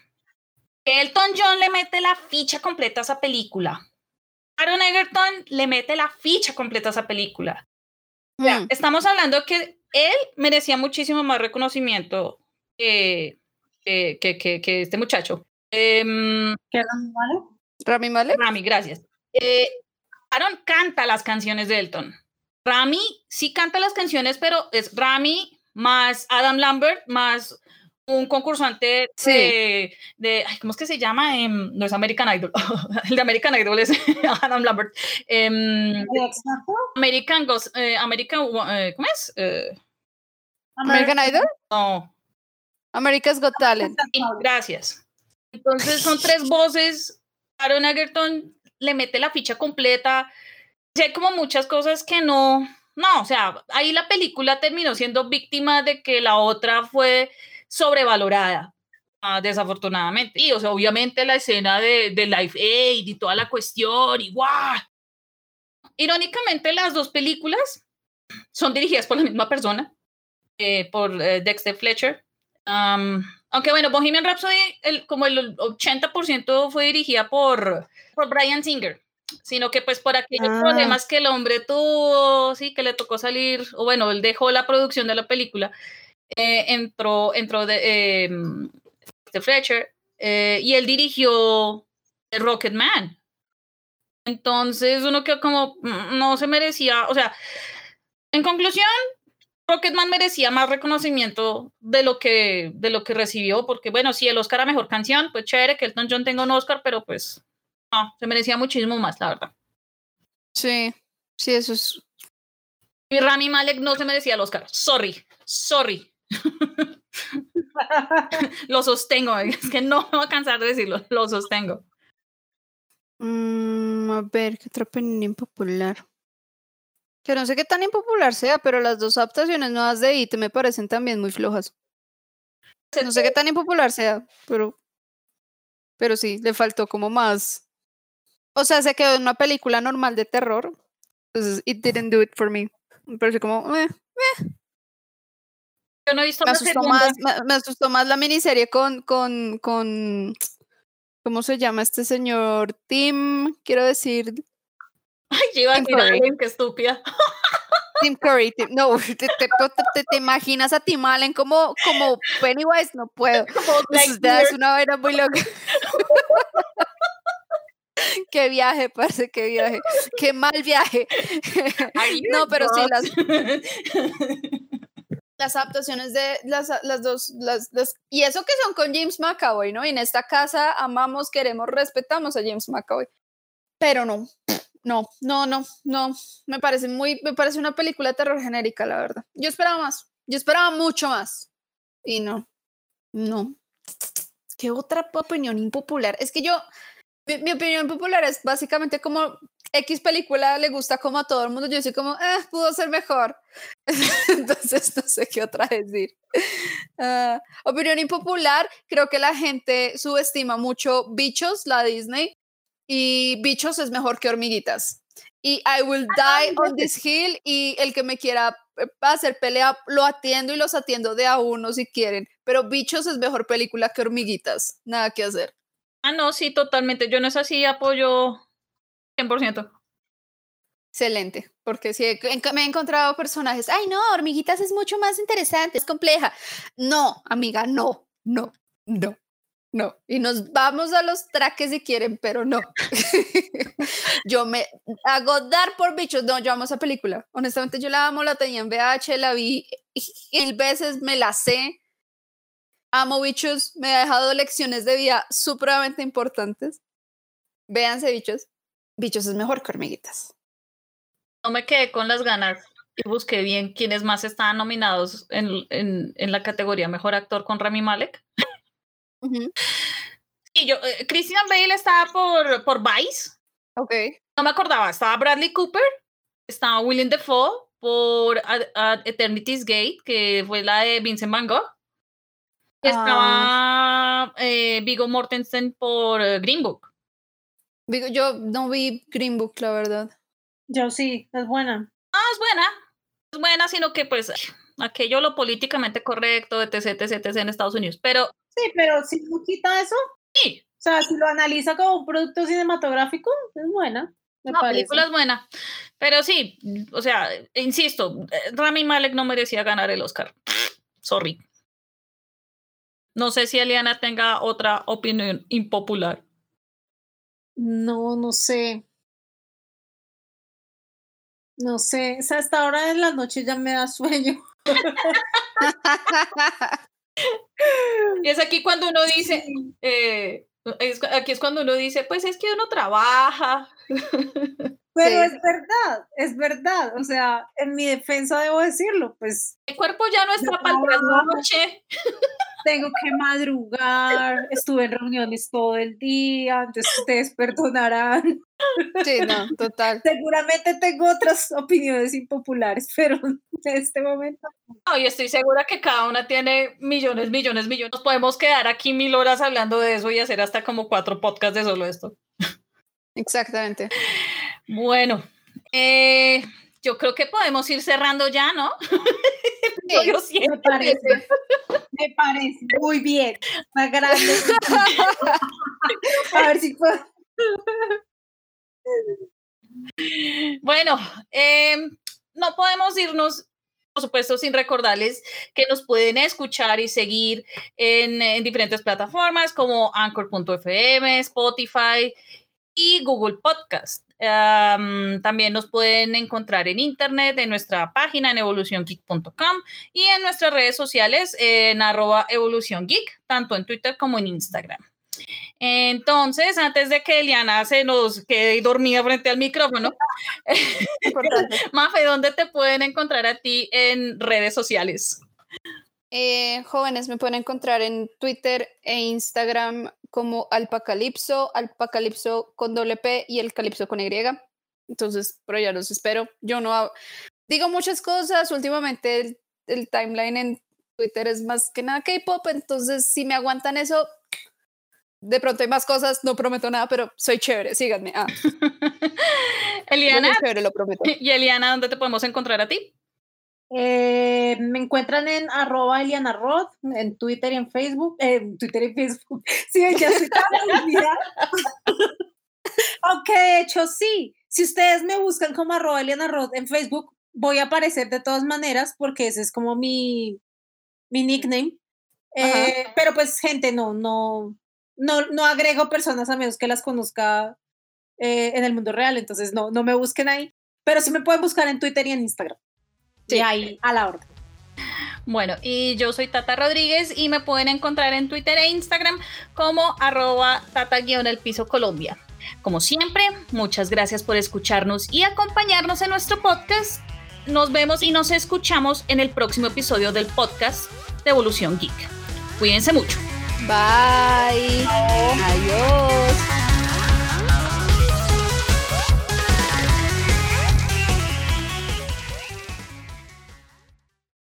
Speaker 1: Elton John le mete la ficha completa a esa película. Aaron Egerton le mete la ficha completa a esa película. O sea,
Speaker 2: Mm.
Speaker 1: estamos hablando que él merecía muchísimo más reconocimiento que, que, que, que- que este muchacho. Em,
Speaker 3: ¿Qué era muy malo?
Speaker 2: Rami Malek.
Speaker 1: Rami, gracias. Eh, Aaron canta las canciones de Elton. Rami sí canta las canciones, pero es Rami más Adam Lambert más un concursante
Speaker 2: Sí.
Speaker 1: de, de- ay, ¿cómo es que se llama? Em, no es American Idol. [LAUGHS] El de American Idol es [LAUGHS] Adam Lambert. Em,
Speaker 3: ¿De X Factor?
Speaker 1: American Ghost, eh, American, eh, ¿cómo es? Eh,
Speaker 2: American Idol.
Speaker 1: no,
Speaker 2: America's Got Talent.
Speaker 1: Gracias. Entonces son tres voces. Aaron Egerton le mete la ficha completa. Hay como muchas cosas que no. No, o sea, ahí la película terminó siendo víctima de que la otra fue sobrevalorada, ah, desafortunadamente. Y, o sea, obviamente la escena de, de Life Aid y toda la cuestión, y. Irónicamente, las dos películas son dirigidas por la misma persona, eh, por eh, Dexter Fletcher. Am, aunque bueno, Bohemian Rhapsody, el, como el 80% fue dirigida por, por Brian Singer, sino que pues por aquellos
Speaker 2: Ah.
Speaker 1: problemas que el hombre tuvo, sí, que le tocó salir, o bueno, él dejó la producción de la película, eh, entró, entró de, em, de Fletcher eh, y él dirigió Rocket Man. Entonces uno quedó como, mm, no se merecía, o sea, en conclusión, Rocketman merecía más reconocimiento de lo que de lo que recibió, porque bueno, si el Oscar a mejor canción, pues chévere que Elton John tenga un Oscar, pero pues no, se merecía muchísimo más, la verdad.
Speaker 2: Sí, sí, eso es.
Speaker 1: Y Rami Malek no se merecía el Oscar. Sorry, sorry. [LAUGHS] lo sostengo, es que no me voy a cansar de decirlo, lo sostengo.
Speaker 2: Mm, a ver, ¿qué otra opinión impopular? Que no sé qué tan impopular sea, pero las dos adaptaciones nuevas de IT me parecen también muy flojas. No sé qué tan impopular sea, pero. Pero sí, le faltó como más. O sea, se quedó en una película normal de terror. Entonces, it didn't do it for me. Me pareció como. eh,
Speaker 1: Yo no he visto
Speaker 2: Me asustó, más, me, me asustó más la miniserie con, con, con. ¿Cómo se llama este señor? Tim, quiero decir.
Speaker 1: Ay, yo iba a
Speaker 2: Tim
Speaker 1: a
Speaker 2: Curry.
Speaker 1: alguien que estúpida.
Speaker 2: Tim Curry. Tim- no, [LAUGHS] te, te, te- te- te imaginas a Tim Allen como, como Pennywise, no puedo. [LAUGHS]
Speaker 1: Como
Speaker 2: es una vaina muy loca. [LAUGHS] [LAUGHS] qué viaje, parce, qué viaje. Qué mal viaje. [LAUGHS] No, pero sí, las, las adaptaciones de las, las dos, las, las- y eso que son con James McAvoy, ¿no? Y en esta casa amamos, queremos, respetamos a James McAvoy. Pero no, no, no, no, no. Me parece muy, me parece una película de terror genérica, la verdad. Yo esperaba más, yo esperaba mucho más. Y no, no. ¿Qué otra opinión impopular? Es que yo, mi, mi opinión popular es básicamente como X película le gusta como a todo el mundo. Yo soy como, eh, pudo ser mejor. [LAUGHS] Entonces no sé qué otra decir. Ah, opinión impopular, creo que la gente subestima mucho Bichos, la Disney. y Bichos es mejor que Hormiguitas. Y I Will
Speaker 3: Ah,
Speaker 2: Die on This Hill y el que me quiera eh, hacer pelea lo atiendo y los atiendo de a uno si quieren. Pero Bichos es mejor película que Hormiguitas. Nada que hacer.
Speaker 1: Ah, no, sí, totalmente. Yo no es así, apoyo 100%.
Speaker 2: Excelente, porque si me he encontrado personajes, ay no, hormiguitas es mucho más interesante, es compleja. No, amiga, no, no, no, no. Y nos vamos a los traques si quieren, pero no. [LAUGHS] yo me hago dar por bichos, no, yo amo esa película. Honestamente, yo la amo, la tenía en VH, la vi mil veces, me la sé. Amo bichos, me ha dejado lecciones de vida supremamente importantes. Véanse bichos. Bichos es mejor que hormiguitas
Speaker 1: no me quedé con las ganas y busqué bien quiénes más estaban nominados en, en, en la categoría Mejor Actor con Rami Malek.
Speaker 2: Uh -huh.
Speaker 1: Y yo, eh, Christian Bale estaba por, por Vice.
Speaker 2: Ok.
Speaker 1: No me acordaba, estaba Bradley Cooper, estaba William Defoe por Eternity's Gate, que fue la de Vincent Van Gogh. Estaba eh, Vigo Mortensen por uh, Green Book.
Speaker 2: Yo no vi Green Book, la verdad.
Speaker 3: Yo sí, es buena.
Speaker 1: Ah, es buena. Es buena, sino que pues aquello lo políticamente correcto, etc, etc, etc en Estados Unidos. Pero.
Speaker 3: Sí, pero si no quita eso.
Speaker 1: Sí.
Speaker 3: O sea, si lo analiza como un producto cinematográfico, es buena. Me
Speaker 1: la
Speaker 3: parece.
Speaker 1: película es buena. Pero sí, o sea, insisto, Rami Malek no merecía ganar el Oscar. Sorry. No sé si Eliana tenga otra opinión impopular.
Speaker 3: No, no sé. No sé, o sea, hasta ahora de la noche ya me da sueño.
Speaker 1: y [LAUGHS] es aquí cuando uno dice, eh, es, aquí es cuando uno dice, pues es que uno trabaja. [LAUGHS]
Speaker 3: Pero sí. es verdad, es verdad. O sea, en mi defensa debo decirlo, pues.
Speaker 1: El cuerpo ya no está para la noche.
Speaker 3: Tengo que madrugar, estuve en reuniones todo el día, entonces ustedes perdonarán.
Speaker 2: Sí, no, total.
Speaker 3: Seguramente tengo otras opiniones impopulares, pero en este momento.
Speaker 1: No, y estoy segura que cada una tiene millones, millones, millones. Nos podemos quedar aquí mil horas hablando de eso y hacer hasta como cuatro podcasts de solo esto.
Speaker 2: Exactamente.
Speaker 1: Bueno, eh, yo creo que podemos ir cerrando ya, ¿no?
Speaker 3: Sí, [LAUGHS] me parece. Me parece muy bien. Más grande. A ver si puedo.
Speaker 1: Bueno, eh, no podemos irnos, por supuesto, sin recordarles que nos pueden escuchar y seguir en, en diferentes plataformas como Anchor.fm, Spotify y Google Podcast. Um, también nos pueden encontrar en internet, en nuestra página en evoluciongeek.com y en nuestras redes sociales en arroba evoluciongeek, tanto en Twitter como en Instagram. Entonces, antes de que Eliana se nos quede dormida frente al micrófono, [LAUGHS] [LAUGHS] Mafe, ¿dónde te pueden encontrar a ti en redes sociales?
Speaker 2: Eh, jóvenes, me pueden encontrar en Twitter e Instagram como Alpacalipso, Alpacalipso con doble P y el Calipso con Y. Entonces, por allá los espero. Yo no hago, digo muchas cosas. Últimamente el, el timeline en Twitter es más que nada K-pop. Entonces, si me aguantan eso, de pronto hay más cosas. No prometo nada, pero soy chévere. Síganme. Ah. [LAUGHS]
Speaker 1: Eliana.
Speaker 2: Chévere, lo prometo. [LAUGHS]
Speaker 1: ¿Y Eliana, dónde te podemos encontrar a ti?
Speaker 3: Eh, me encuentran en arroba Eliana Roth, en Twitter y en Facebook. Eh, Twitter y Facebook. [LAUGHS] Sí, ya olvidada. Aunque de hecho sí, si ustedes me buscan como arroba Eliana Roth en Facebook, voy a aparecer de todas maneras porque ese es como mi, mi nickname. Eh, pero pues gente, no, no, no, no agrego personas a menos que las conozca eh, en el mundo real, entonces no, no me busquen ahí. Pero sí me pueden buscar en Twitter y en Instagram. Sí. Y ahí a la orden.
Speaker 1: Bueno, y yo soy Tata Rodríguez y me pueden encontrar en Twitter e Instagram como arroba tata-el piso Colombia. Como siempre, muchas gracias por escucharnos y acompañarnos en nuestro podcast. Nos vemos y nos escuchamos en el próximo episodio del podcast de Evolución Geek. Cuídense mucho.
Speaker 2: Bye. Adiós.